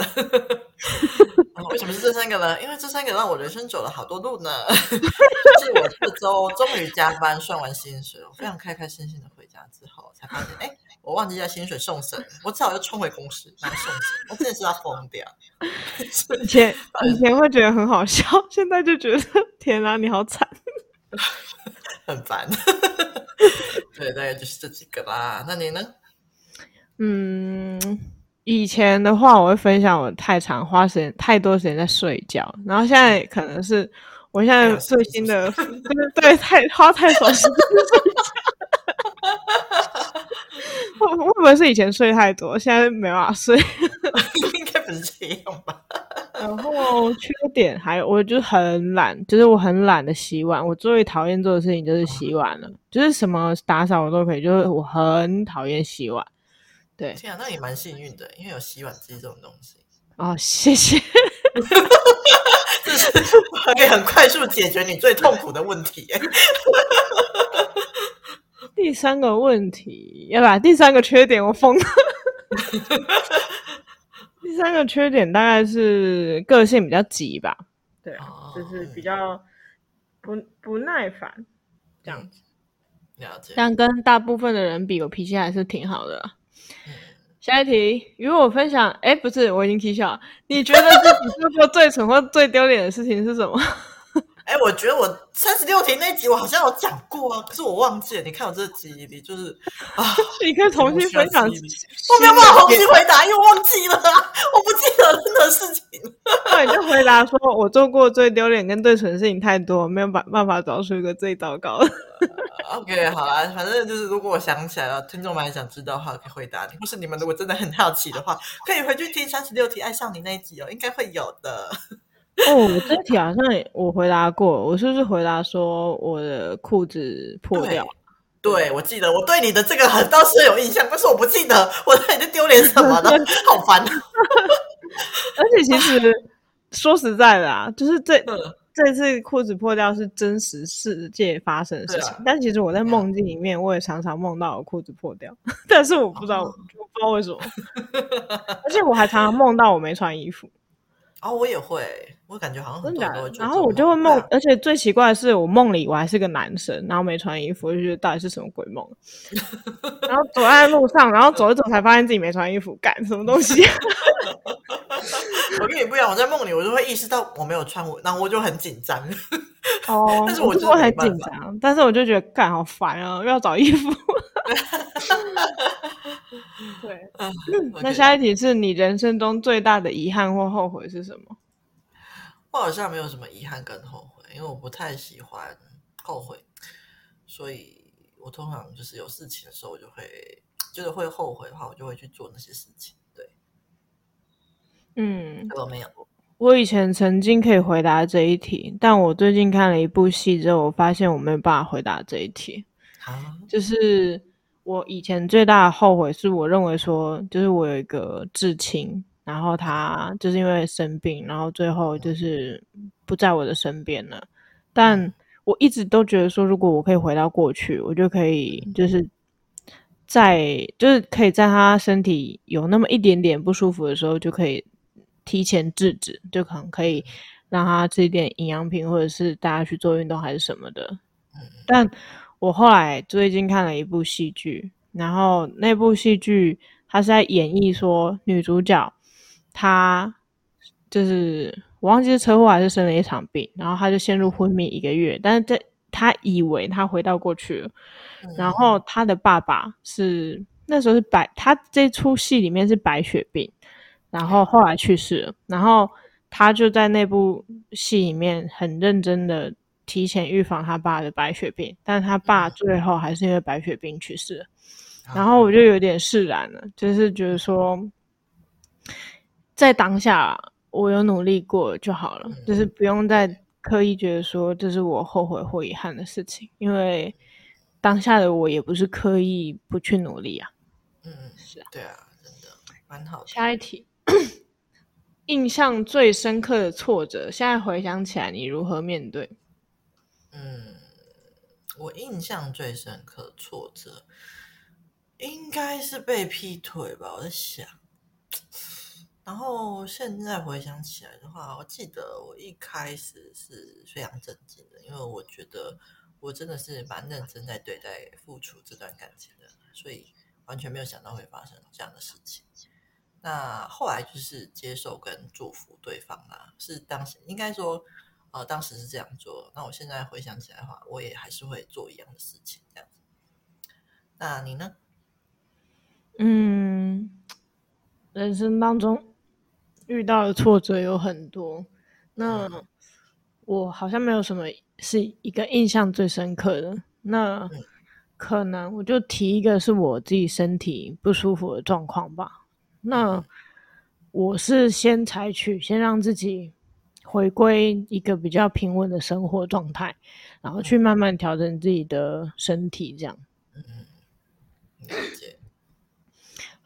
[laughs] 为什么是这三个呢？因为这三个让我人生走了好多路呢。[laughs] 就是我这周终于加班算完薪水，我非常开开心心的回家之后，才发现，哎，我忘记在薪水送审，我只好又冲回公司拿送审，我真的是要疯掉。[laughs] 以前以前会觉得很好笑，现在就觉得天哪，你好惨，很烦。对大概，就是这几个吧。那你呢？嗯。以前的话，我会分享我太长花时间太多时间在睡觉，然后现在可能是我现在最新的，对对，太花太少时间睡觉。会会不会是以前睡太多，现在没办法睡？[laughs] 应该不是这样吧？然后缺点还有，我就很懒，就是我很懒得洗碗。我最讨厌做的事情就是洗碗了，就是什么打扫我都可以，就是我很讨厌洗碗。对，天啊，那也蛮幸运的，因为有洗碗机这种东西。哦，谢谢，[laughs] 这是可以很快速解决你最痛苦的问题。[laughs] 第三个问题，要把第三个缺点我疯了。[laughs] 第三个缺点大概是个性比较急吧，对，哦、就是比较不不耐烦这样子。了解。但跟大部分的人比，我脾气还是挺好的。下一题，与我分享。哎，不是，我已经踢笑了。你觉得自己做过最蠢或最丢脸的事情是什么？[laughs] 哎，我觉得我三十六题那集我好像有讲过啊，可是我忘记了。你看我这记忆力就是啊，[laughs] 你可以重新分享。我没有办法重新回答，因为我忘记了啊，我不记得任何事情。[laughs] 那你就回答说，我做过最丢脸跟最蠢的事情太多，没有办办法找出一个最糟糕的。OK，好啦，反正就是如果我想起来了，听众们还想知道的话，可以回答你。或是你们如果真的很好奇的话，[laughs] 可以回去听三十六题爱上你那一集哦，应该会有的。哦，我这题好像我回答过，我是不是回答说我的裤子破掉？对，我记得，我对你的这个很倒是有印象，但是我不记得我在你在丢脸什么的？[laughs] 好烦。[laughs] 而且其实说实在的啊，就是这。嗯这次裤子破掉是真实世界发生的事情，啊、但其实我在梦境里面，我也常常梦到我裤子破掉，但是我不知道，哦、我不知道为什么，[laughs] 而且我还常常梦到我没穿衣服。哦，我也会，我感觉好像很多人都会。然后我就会梦，啊、而且最奇怪的是，我梦里我还是个男生，然后没穿衣服，我就觉得到底是什么鬼梦？[laughs] 然后走在路上，然后走一走才发现自己没穿衣服，干什么东西？[laughs] 我跟你不一样，我在梦里我就会意识到我没有穿，我然后我就很紧张。哦，但是我就会很紧张，但是我就觉得干好烦啊，又要找衣服。[laughs] 对，嗯，那下一题是你人生中最大的遗憾或后悔是什么？我好像没有什么遗憾跟后悔，因为我不太喜欢后悔，所以我通常就是有事情的时候，我就会就是会后悔的话，我就会去做那些事情。对，嗯，我没有。我以前曾经可以回答这一题，但我最近看了一部戏之后，我发现我没有办法回答这一题。啊，就是。我以前最大的后悔是我认为说，就是我有一个至亲，然后他就是因为生病，然后最后就是不在我的身边了。但我一直都觉得说，如果我可以回到过去，我就可以就是在就是可以在他身体有那么一点点不舒服的时候，就可以提前制止，就可能可以让他吃一点营养品，或者是大家去做运动还是什么的。但我后来最近看了一部戏剧，然后那部戏剧它是在演绎说女主角她就是我忘记是车祸还是生了一场病，然后他就陷入昏迷一个月，但是在他以为他回到过去了，然后。他的爸爸是那时候是白，他这出戏里面是白血病，然后后来去世了，然后他就在那部戏里面很认真的。提前预防他爸的白血病，但是他爸最后还是因为白血病去世了。然后我。就有点释然了，就是觉得说，在当下我有努力过就好了，就是不用再刻意觉得说这是我后悔或遗憾的事情，因为当下的我也不是刻意不去努力啊。嗯，是啊，对啊，真的蛮好的。下一题。印象最深刻的挫折，现在回想起来，你如何面对？嗯，我印象最深刻的挫折，应该是被劈腿吧。我在想，然后现在回想起来的话，我记得我一开始是非常震惊的，因为我觉得我真的是蛮认真在对待、付出这段感情的，所以完全没有想到会发生这样的事情。那后来就是接受跟祝福对方啦，是当时应该说，呃，当时是这样做。那我现在回想起来的话，我也还是会做一样的事情，这样子。那你呢？嗯，人生当中遇到的挫折有很多，那我好像没有什么是一个印象最深刻的。那可能我就提一个是我自己身体不舒服的状况吧。那我是先采取先让自己回归一个比较平稳的生活状态，然后去慢慢调整自己的身体，这样。嗯，了解。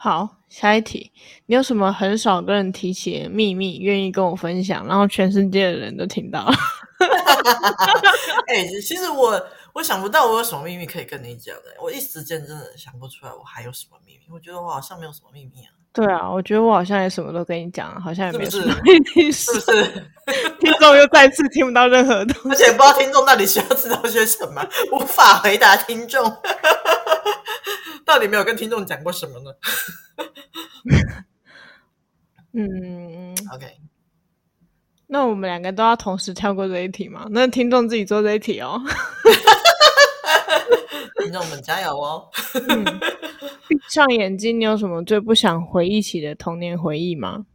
好，下一题，你有什么很少跟人提起的秘密，愿意跟我分享，然后全世界的人都听到了？[laughs] 哎、欸，其实我我想不到我有什么秘密可以跟你讲的，我一时间真的想不出来我还有什么秘密。我觉得我好像没有什么秘密啊。对啊，我觉得我好像也什么都跟你讲，好像也没什么。是不是？[laughs] 听众又再次听不到任何东西，而且不知道听众到底需要知道些什么，无法回答听众。到底没有跟听众讲过什么呢？[laughs] 嗯，OK。那我们两个都要同时跳过这一题吗？那听众自己做这一题哦。[laughs] 听众们加油哦！嗯闭上眼睛，你有什么最不想回忆起的童年回忆吗？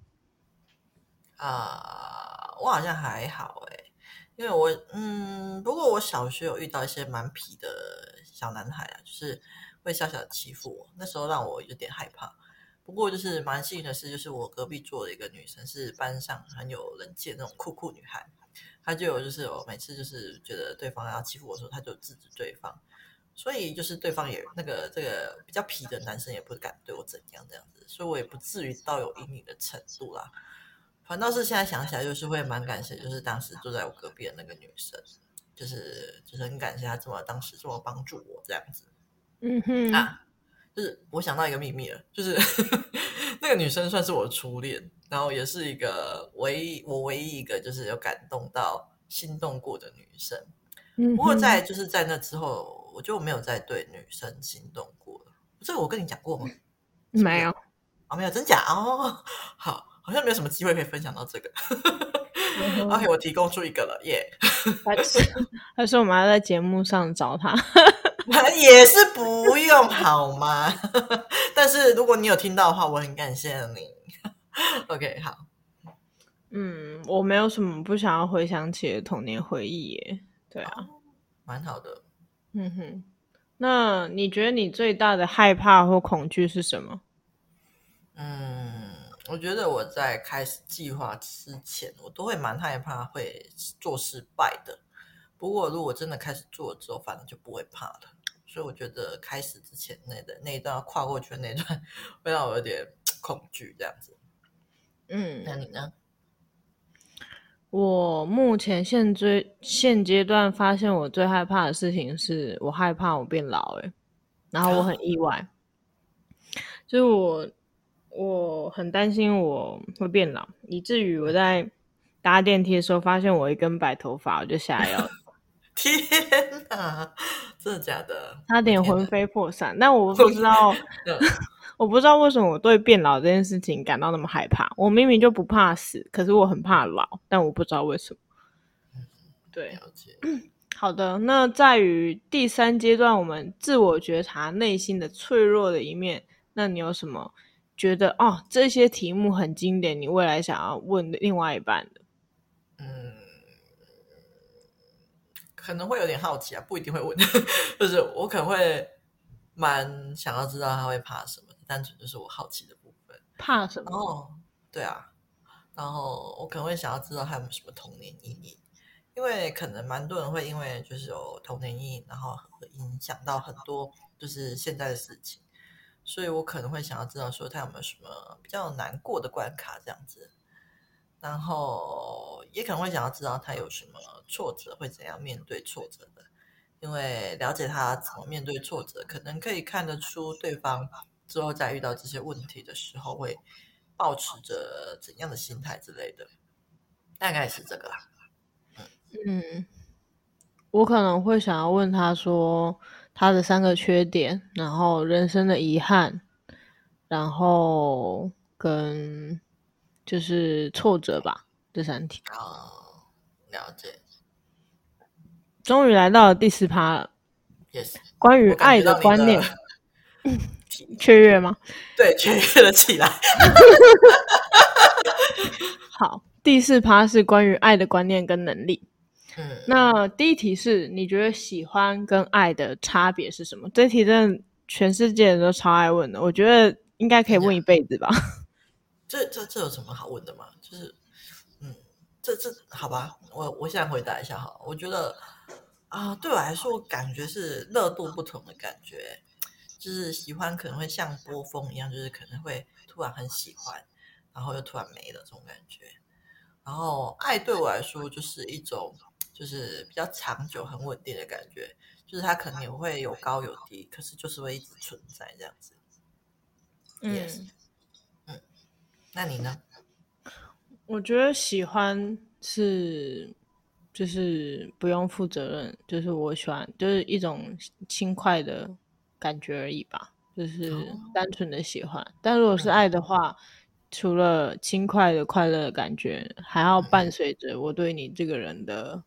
啊，uh, 我好像还好哎，因为我嗯，不过我小学有遇到一些蛮皮的小男孩啊，就是会小小的欺负我，那时候让我有点害怕。不过就是蛮幸运的是，就是我隔壁坐的一个女生是班上很有人气的那种酷酷女孩，她就有就是我每次就是觉得对方要欺负我的时候，她就制止对方。所以就是对方也那个这个比较皮的男生也不敢对我怎样这样子，所以我也不至于到有阴影的程度啦。反倒是现在想起来，就是会蛮感谢，就是当时坐在我隔壁的那个女生，就是就是很感谢她这么当时这么帮助我这样子。嗯哼啊，就是我想到一个秘密了，就是 [laughs] 那个女生算是我的初恋，然后也是一个唯一我唯一一个就是有感动到心动过的女生。不过在就是在那之后。我就没有再对女生心动过了，这个我跟你讲过吗？没有，哦，没有，真假哦？好，好像没有什么机会可以分享到这个。[laughs] OK，我提供出一个了，耶、yeah！还是还是我们要在节目上找他？[laughs] 也是不用好吗？[laughs] 但是如果你有听到的话，我很感谢你。[laughs] OK，好。嗯，我没有什么不想要回想起的童年回忆耶。对啊，哦、蛮好的。嗯哼，那你觉得你最大的害怕或恐惧是什么？嗯，我觉得我在开始计划之前，我都会蛮害怕会做失败的。不过如果真的开始做了之后，反正就不会怕了。所以我觉得开始之前那的那一段跨过去的那一段，会让我有点恐惧这样子。嗯，那你呢？我目前现追现阶段发现，我最害怕的事情是我害怕我变老，诶，然后我很意外，啊、就是我我很担心我会变老，以至于我在搭电梯的时候发现我一根白头发，我就吓 [laughs] 要了。[laughs] 天哪，真的假的？差点魂飞魄散，但我不知道。我不知道为什么我对变老这件事情感到那么害怕。我明明就不怕死，可是我很怕老，但我不知道为什么。对，了解。[clears throat] 好的，那在于第三阶段，我们自我觉察内心的脆弱的一面。那你有什么觉得哦？这些题目很经典，你未来想要问另外一半的？可能会有点好奇啊，不一定会问，[laughs] 就是我可能会蛮想要知道他会怕什么。单纯就是我好奇的部分，怕什么？哦，对啊，然后我可能会想要知道他有没有什么童年阴影，因为可能蛮多人会因为就是有童年阴影，然后会影响到很多就是现在的事情，所以我可能会想要知道说他有没有什么比较难过的关卡这样子。然后也可能会想要知道他有什么挫折，会怎样面对挫折的。因为了解他怎么面对挫折，可能可以看得出对方之后在遇到这些问题的时候会抱持着怎样的心态之类的。大概是这个。嗯，我可能会想要问他说他的三个缺点，然后人生的遗憾，然后跟就是挫折吧，这三题。哦，了解。终于来到了第四趴了。Yes，关于爱的观念，[laughs] 雀跃吗？对，雀跃了起来。[laughs] 好。第四趴是关于爱的观念跟能力。嗯，那第一题是你觉得喜欢跟爱的差别是什么？这题真的全世界人都超爱问的，我觉得应该可以问一辈子吧。这这这有什么好问的吗？就是，嗯，这这好吧，我我现在回答一下哈。我觉得啊、呃，对我来说，感觉是热度不同的感觉，就是喜欢可能会像波峰一样，就是可能会突然很喜欢，然后又突然没了这种感觉。然后，爱对我来说就是一种，就是比较长久、很稳定的感觉。就是它可能也会有高有低，可是就是会一直存在这样子。嗯 Yes. 嗯，那你呢？我觉得喜欢是，就是不用负责任，就是我喜欢，就是一种轻快的感觉而已吧，就是单纯的喜欢。哦、但如果是爱的话，嗯除了轻快的快乐的感觉，还要伴随着我对你这个人的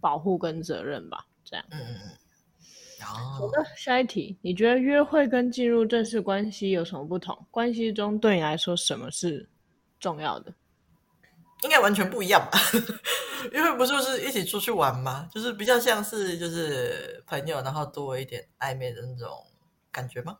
保护跟责任吧，这样。嗯嗯嗯。好的，下一题，你觉得约会跟进入正式关系有什么不同？关系中对你来说，什么是重要的？应该完全不一样吧？[laughs] 约会不就是一起出去玩吗？就是比较像是就是朋友，然后多一点暧昧的那种感觉吗？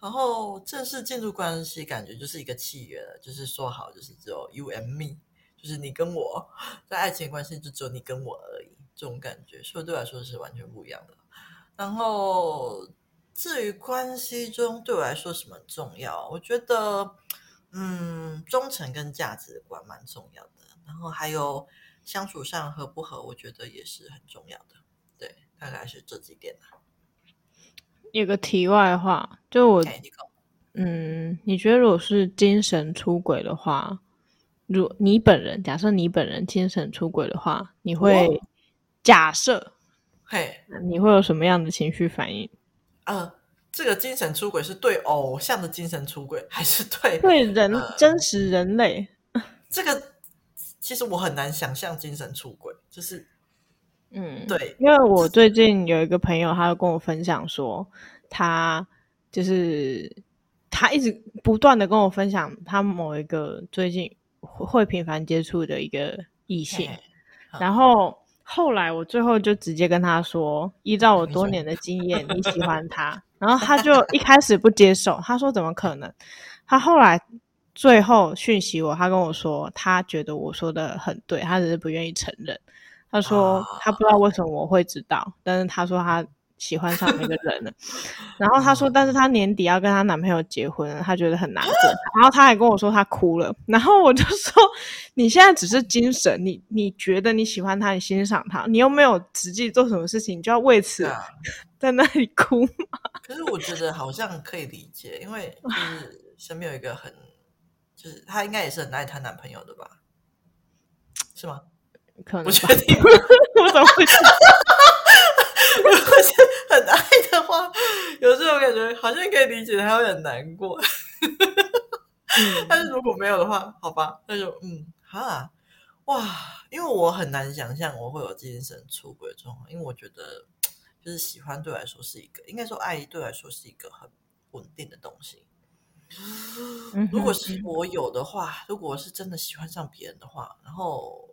然后正式进入关系，感觉就是一个契约了，就是说好，就是只有 you and me，就是你跟我，在爱情关系就只有你跟我而已，这种感觉，所以对我来说是完全不一样的。然后至于关系中对我来说什么重要，我觉得，嗯，忠诚跟价值观蛮重要的。然后还有相处上合不合，我觉得也是很重要的。对，大概是这几点。有个题外话，就我，okay, 嗯，你觉得如果是精神出轨的话，如你本人假设你本人精神出轨的话，你会假设，嘿，你会有什么样的情绪反应？呃，这个精神出轨是对偶像的精神出轨，还是对 [laughs] 对人、呃、真实人类？这个其实我很难想象精神出轨，就是。嗯，对，因为我最近有一个朋友，他就跟我分享说，他就是他一直不断的跟我分享他某一个最近会频繁接触的一个异性，然后后来我最后就直接跟他说，依照我多年的经验，你喜欢 [laughs] 他，然后他就一开始不接受，他说怎么可能？他后来最后讯息我，他跟我说，他觉得我说的很对，他只是不愿意承认。他说他不知道为什么我会知道，但是他说他喜欢上那个人了。[laughs] 然后她说，但是她年底要跟她男朋友结婚了，他觉得很难过。[gasps] 然后她还跟我说她哭了。然后我就说，你现在只是精神，你你觉得你喜欢他，你欣赏他，你又没有实际做什么事情，你就要为此 [laughs] 在那里哭吗？可是我觉得好像可以理解，因为就是身边有一个很，就是她应该也是很爱她男朋友的吧？是吗？可能不确定，[laughs] 我怎么会？如果是很爱的话，有时候感觉好像可以理解他有点难过。嗯、[laughs] 但是如果没有的话，好吧，那就嗯哈哇，因为我很难想象我会有精神出轨状况，因为我觉得就是喜欢对我来说是一个，应该说爱对我来说是一个很稳定的东西。如果是我有的话，如果是真的喜欢上别人的话，然后。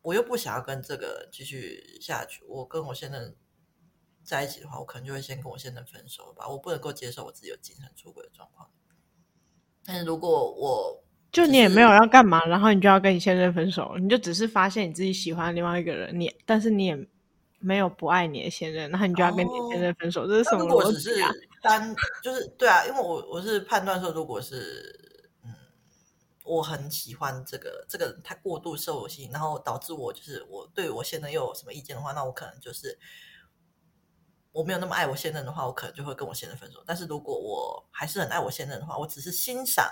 我又不想要跟这个继续下去。我跟我现任在一起的话，我可能就会先跟我现任分手吧。我不能够接受我自己有精神出轨的状况。但是如果我就你也没有要干嘛，然后你就要跟你现任分手，你就只是发现你自己喜欢另外一个人，你但是你也没有不爱你的现任，然后你就要跟你现任分手，哦、这是什么逻辑啊？如果只是单就是对啊，因为我我是判断说，如果是嗯。我很喜欢这个这个人，他过度受我吸引，然后导致我就是我对我现任又有什么意见的话，那我可能就是我没有那么爱我现任的话，我可能就会跟我现任分手。但是如果我还是很爱我现任的话，我只是欣赏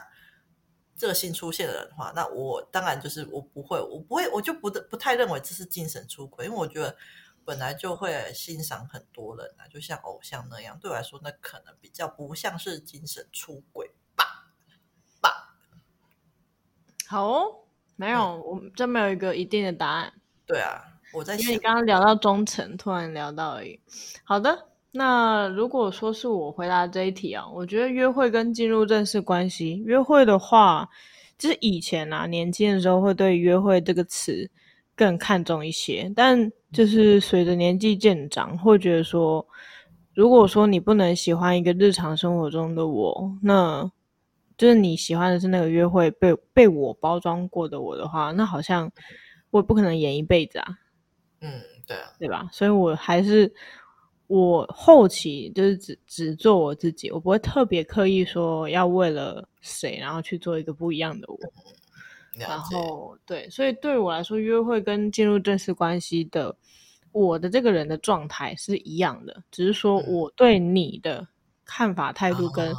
这个新出现的人的话，那我当然就是我不会，我不会，我就不不太认为这是精神出轨，因为我觉得本来就会欣赏很多人啊，就像偶像那样，对我来说，那可能比较不像是精神出轨吧吧。好哦，没有，嗯、我真没有一个一定的答案。对啊，我在，因为你刚刚聊到忠诚，突然聊到而已。好的，那如果说是我回答这一题啊，我觉得约会跟进入正式关系，约会的话，就是以前啊，年轻的时候会对约会这个词更看重一些，但就是随着年纪渐长，会觉得说，如果说你不能喜欢一个日常生活中的我，那。就是你喜欢的是那个约会被被我包装过的我的话，那好像我也不可能演一辈子啊。嗯，对啊，对吧？所以我还是我后期就是只只做我自己，我不会特别刻意说要为了谁然后去做一个不一样的我。嗯，然后对，所以对我来说，约会跟进入正式关系的我的这个人的状态是一样的，只是说我对你的看法态度跟。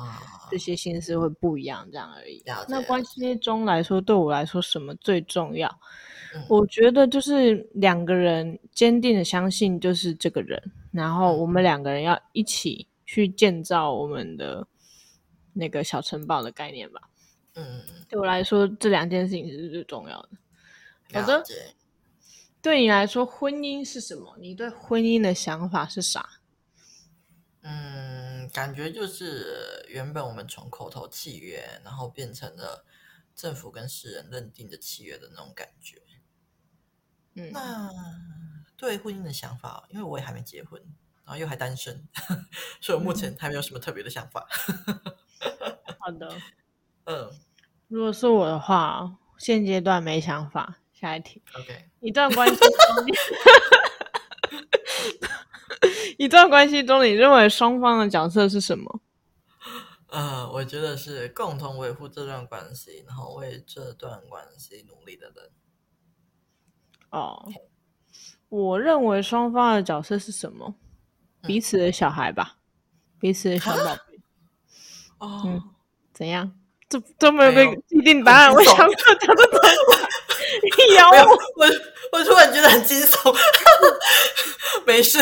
这些心思会不一样，这样而已。那关系中来说，对我来说，什么最重要？嗯、我觉得就是两个人坚定的相信就是这个人，然后我们两个人要一起去建造我们的那个小城堡的概念吧。嗯，对我来说，这两件事情是最重要的。好的，对你来说，婚姻是什么？你对婚姻的想法是啥？嗯，感觉就是原本我们从口头契约，然后变成了政府跟世人认定的契约的那种感觉。嗯，那对婚姻的想法，因为我也还没结婚，然后又还单身，[laughs] 所以我目前还没有什么特别的想法。[laughs] 好的，[laughs] 嗯，如果是我的话，现阶段没想法。下一题，OK，一段关系。[laughs] 一段关系中，你认为双方的角色是什么？呃，我觉得是共同维护这段关系，然后为这段关系努力的人。哦我认为双方的角色是什么？彼此的小孩吧，嗯、彼此的小宝贝。[laughs] 哦、嗯，怎样？这都没有被既定答案，我想说他的答案。[laughs] 你咬我，我我突然觉得很惊悚。[laughs] 没事。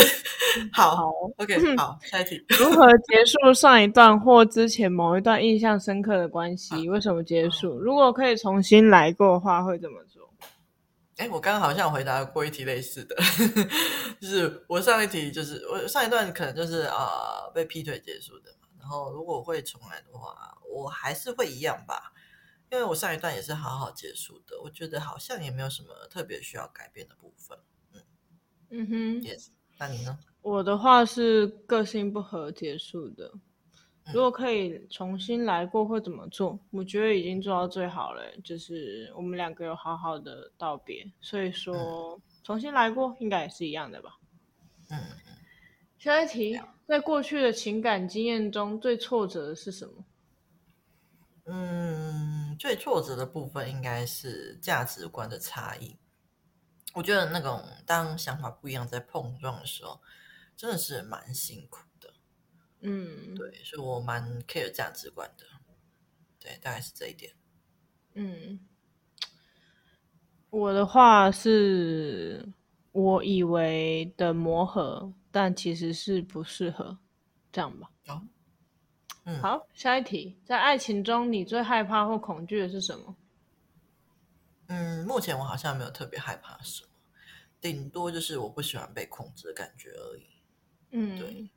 好，好，OK，好，下一题。如何结束上一段或之前某一段印象深刻的关系？为什么结束？如果可以重新来过的话，会怎么做？哎，我刚刚好像回答过一题类似的，[laughs] 就是我上一题就是我上一段可能就是啊、呃、被劈腿结束的嘛。然后如果会重来的话，我还是会一样吧，因为我上一段也是好好结束的，我觉得好像也没有什么特别需要改变的部分。嗯嗯哼，Yes，那你呢？我的话是个性不合结束的。如果可以重新来过，会怎么做？我觉得已经做到最好了，就是我们两个有好好的道别。所以说，重新来过应该也是一样的吧。嗯。下一题，在过去的情感经验中，最挫折的是什么？嗯，最挫折的部分应该是价值观的差异。我觉得那种当想法不一样在碰撞的时候。真的是蛮辛苦的，嗯，对，所以我蛮 care 价值观的，对，大概是这一点。嗯，我的话是我以为的磨合，但其实是不适合，这样吧。好，下一题，在爱情中你最害怕或恐惧的是什么？嗯，目前我好像没有特别害怕什么，顶多就是我不喜欢被控制的感觉而已。嗯，对，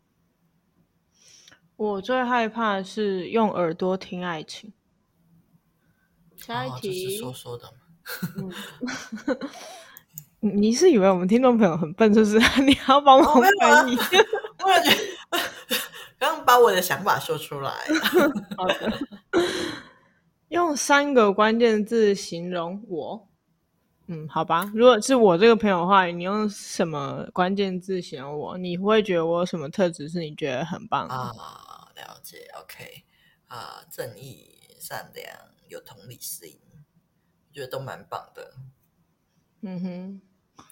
我最害怕的是用耳朵听爱情。下一题，哦、是说说的吗？[laughs] 嗯、[laughs] 你是以为我们听众朋友很笨，是不是？你要帮我翻译？我感觉把我的想法说出来。[laughs] 好的，用三个关键字形容我。嗯，好吧。如果是我这个朋友的话，你用什么关键字形容我？你会觉得我有什么特质是你觉得很棒的？啊，了解。OK，啊，正义、善良、有同理心。我觉得都蛮棒的。嗯哼，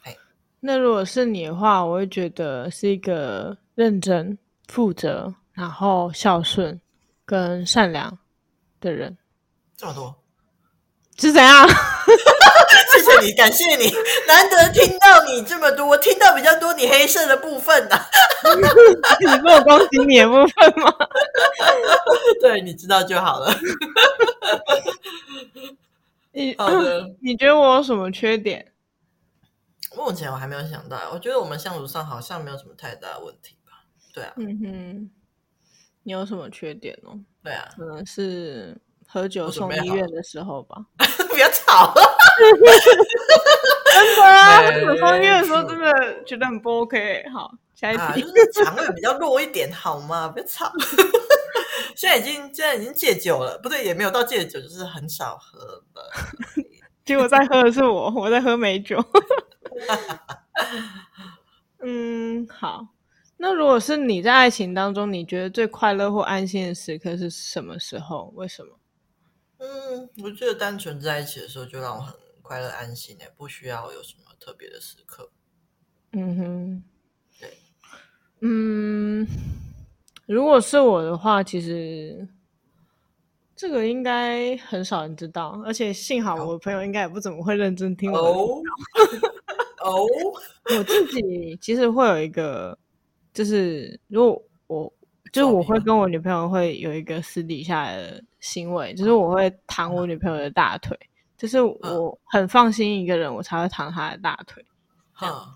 哎，那如果是你的话，我会觉得是一个认真、负责，然后孝顺跟善良的人。这么多是怎样？[laughs] 谢谢你，感谢你，难得听到你这么多，我听到比较多你黑色的部分呢、啊。[laughs] 你不有恭喜你的部分吗？[laughs] 对，你知道就好了。你好的，[clears throat] 你觉得我有什么缺点？目前我还没有想到，我觉得我们相处上好像没有什么太大的问题吧。对啊，嗯哼，你有什么缺点哦？对啊，可能是喝酒送 [laughs] [laughs] 医院的时候吧。不要吵了，真的啊！喝酒送医院的时候真的觉得很不 OK。好，下一题，啊、[laughs] 就是肠胃比较弱一点，好吗？不要吵。现在已经现在已经戒酒了，不对，也没有到戒酒，就是很少喝了。结果在喝的是我，我在喝美酒。嗯，好。那如果是你在爱情当中，你觉得最快乐或安心的时刻是什么时候？为什么？嗯，我觉得单纯在一起的时候就让我很快乐安心，也不需要有什么特别的时刻。嗯哼，对，嗯，如果是我的话，其实这个应该很少人知道，而且幸好我的朋友应该也不怎么会认真听我的。哦，哦，[laughs] 我自己其实会有一个，就是如果我。就是我会跟我女朋友会有一个私底下的行为，就是我会躺我女朋友的大腿，就是我很放心一个人，我才会躺她的大腿。哈，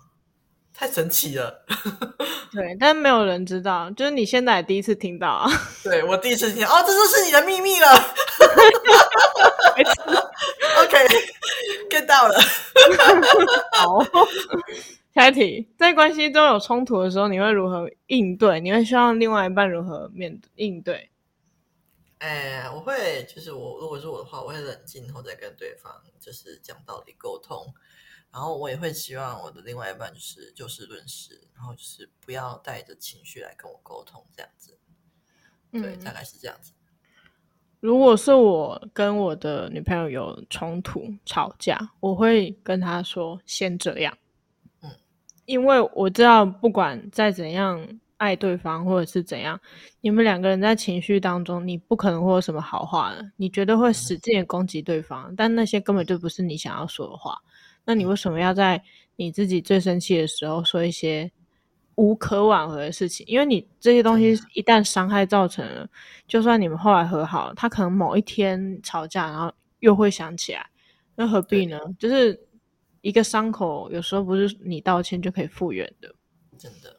太神奇了。对，但没有人知道，就是你现在第一次听到啊。[laughs] 对，我第一次听，哦，这就是你的秘密了。[laughs] [laughs] OK，get 到了。好。下一题，在关系中有冲突的时候，你会如何应对？你会希望另外一半如何面应对？哎，我会，就是我如果是我的话，我会冷静后再跟对方就是讲道理沟通，然后我也会希望我的另外一半就是就事论事，然后就是不要带着情绪来跟我沟通，这样子。对，嗯，大概是这样子。如果是我跟我的女朋友有冲突吵架，我会跟她说先这样。因为我知道，不管再怎样爱对方，或者是怎样，你们两个人在情绪当中，你不可能会有什么好话的。你觉得会使劲的攻击对方，但那些根本就不是你想要说的话。那你为什么要在你自己最生气的时候说一些无可挽回的事情？因为你这些东西一旦伤害造成了，就算你们后来和好了，他可能某一天吵架，然后又会想起来，那何必呢？就是。一个伤口有时候不是你道歉就可以复原的，真的。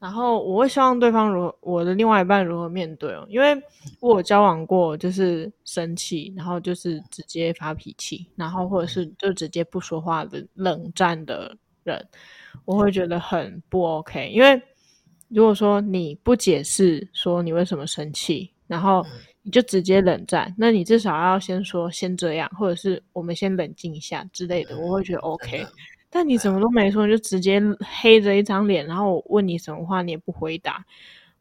然后我会希望对方如何，我的另外一半如何面对哦，因为我有交往过，就是生气，然后就是直接发脾气，然后或者是就直接不说话的冷战的人，我会觉得很不 OK。因为如果说你不解释说你为什么生气，然后你就直接冷战，那你至少要先说先这样，或者是我们先冷静一下之类的，我会觉得 OK。但你什么都没说，你就直接黑着一张脸，然后我问你什么话你也不回答，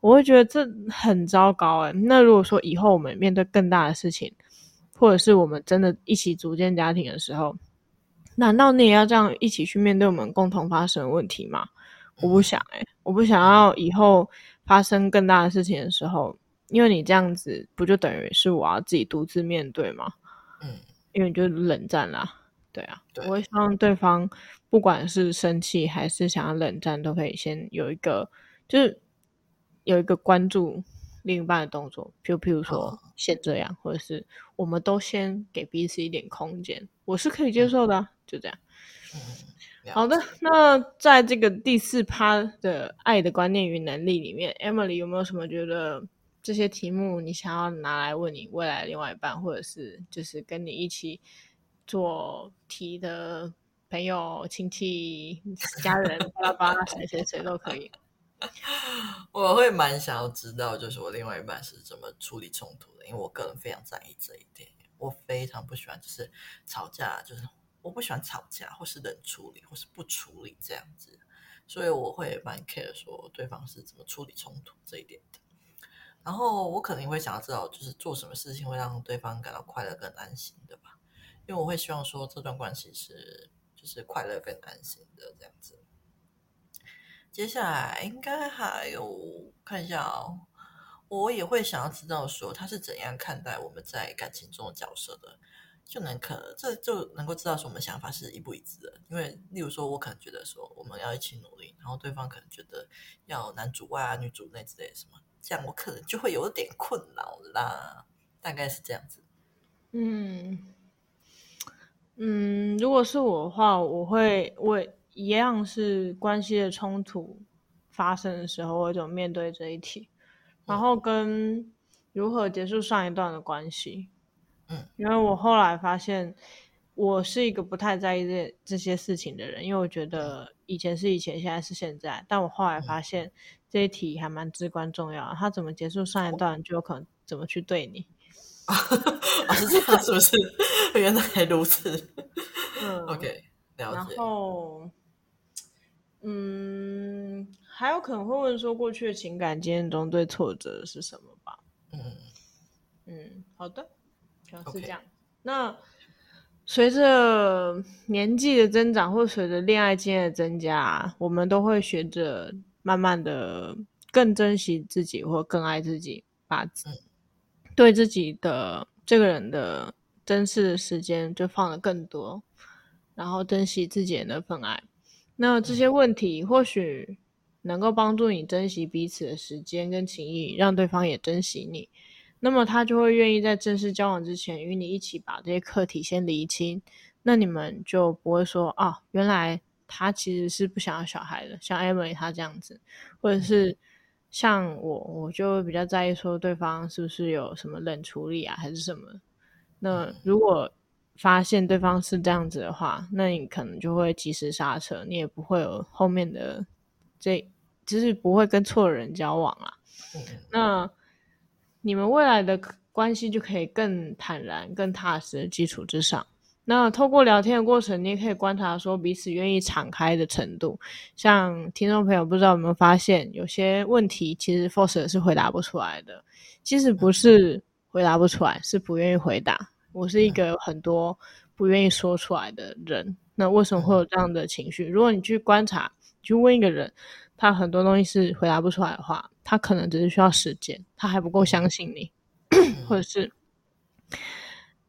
我会觉得这很糟糕哎。那如果说以后我们面对更大的事情，或者是我们真的一起组建家庭的时候，难道你也要这样一起去面对我们共同发生的问题吗？我不想哎，我不想要以后发生更大的事情的时候。因为你这样子，不就等于是我要自己独自面对吗？嗯，因为你就冷战啦，对啊。对，我会希望对方不管是生气还是想要冷战，都可以先有一个，就是有一个关注另一半的动作，就譬如说先这样，或者是我们都先给彼此一点空间，我是可以接受的啊，就这样。嗯，好的，那在这个第四趴的爱的观念与能力里面，Emily 有没有什么觉得？这些题目你想要拿来问你未来另外一半，或者是就是跟你一起做题的朋友、亲戚、[laughs] 家人，巴拉巴拉，谁谁谁都可以。[laughs] 我会蛮想要知道，就是我另外一半是怎么处理冲突的，因为我个人非常在意这一点。我非常不喜欢就是吵架，就是我不喜欢吵架，或是冷处理，或是不处理这样子，所以我会蛮 care 说对方是怎么处理冲突这一点的。然后我可能会想要知道，就是做什么事情会让对方感到快乐跟安心的吧？因为我会希望说这段关系是就是快乐跟安心的这样子。接下来应该还有看一下哦，我也会想要知道说他是怎样看待我们在感情中的角色的。就能可这就能够知道说我们想法是一不一致的，因为例如说，我可能觉得说我们要一起努力，然后对方可能觉得要男主外啊、女主内之类的什么，这样我可能就会有点困扰啦，大概是这样子。嗯嗯，如果是我的话，我会我一样是关系的冲突发生的时候，我怎么面对这一题，然后跟如何结束上一段的关系。嗯，因为我后来发现，我是一个不太在意这这些事情的人，因为我觉得以前是以前，现在是现在。但我后来发现这一题还蛮至关重要，他怎么结束上一段，就有可能怎么去对你。[laughs] 啊，是这样，是不是？[laughs] 原来如此。[laughs] 嗯，OK，了解。然后，嗯，还有可能会问说，过去的情感经验中最挫折的是什么吧？嗯嗯，好的。是这样。Okay. 那随着年纪的增长，或随着恋爱经验的增加，我们都会学着慢慢的更珍惜自己，或更爱自己，把对自己的这个人的珍视的时间就放的更多，然后珍惜自己的那份爱。那这些问题或许能够帮助你珍惜彼此的时间跟情谊，让对方也珍惜你。那么他就会愿意在正式交往之前与你一起把这些课题先厘清，那你们就不会说啊，原来他其实是不想要小孩的，像 Emily 他这样子，或者是像我，我就会比较在意说对方是不是有什么冷处理啊，还是什么。那如果发现对方是这样子的话，那你可能就会及时刹车，你也不会有后面的这，就是不会跟错人交往啦。那。你们未来的关系就可以更坦然、更踏实的基础之上。那透过聊天的过程，你也可以观察说彼此愿意敞开的程度。像听众朋友，不知道有没有发现，有些问题其实 Foster 是回答不出来的。其实不是回答不出来，是不愿意回答。我是一个有很多不愿意说出来的人。那为什么会有这样的情绪？如果你去观察，去问一个人。他很多东西是回答不出来的话，他可能只是需要时间，他还不够相信你，[coughs] 或者是，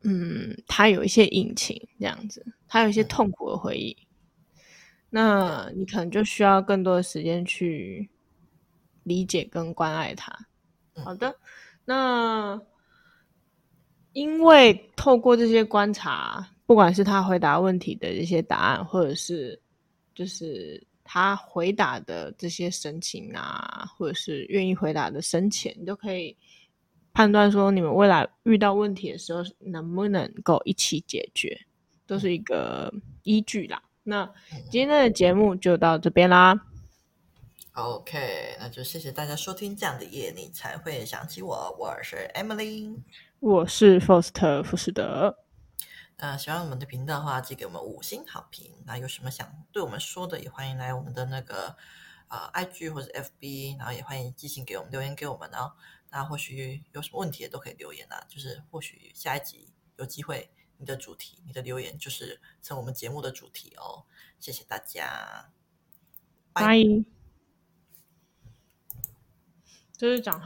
嗯，他有一些隐情这样子，他有一些痛苦的回忆，那你可能就需要更多的时间去理解跟关爱他。好的，那因为透过这些观察，不管是他回答问题的一些答案，或者是就是。他回答的这些神情啊，或者是愿意回答的深浅，你都可以判断说，你们未来遇到问题的时候能不能够一起解决，都是一个依据啦。那今天的节目就到这边啦。OK，那就谢谢大家收听。这样的夜你才会想起我，我是 Emily，我是 Foster 福士德。呃，喜欢我们的频道的话，记给我们五星好评。那有什么想对我们说的，也欢迎来我们的那个啊、呃、IG 或者 FB，然后也欢迎寄信给我们，留言给我们。然后，那或许有什么问题也都可以留言啊。就是或许下一集有机会，你的主题、你的留言就是成我们节目的主题哦。谢谢大家，拜。就是讲。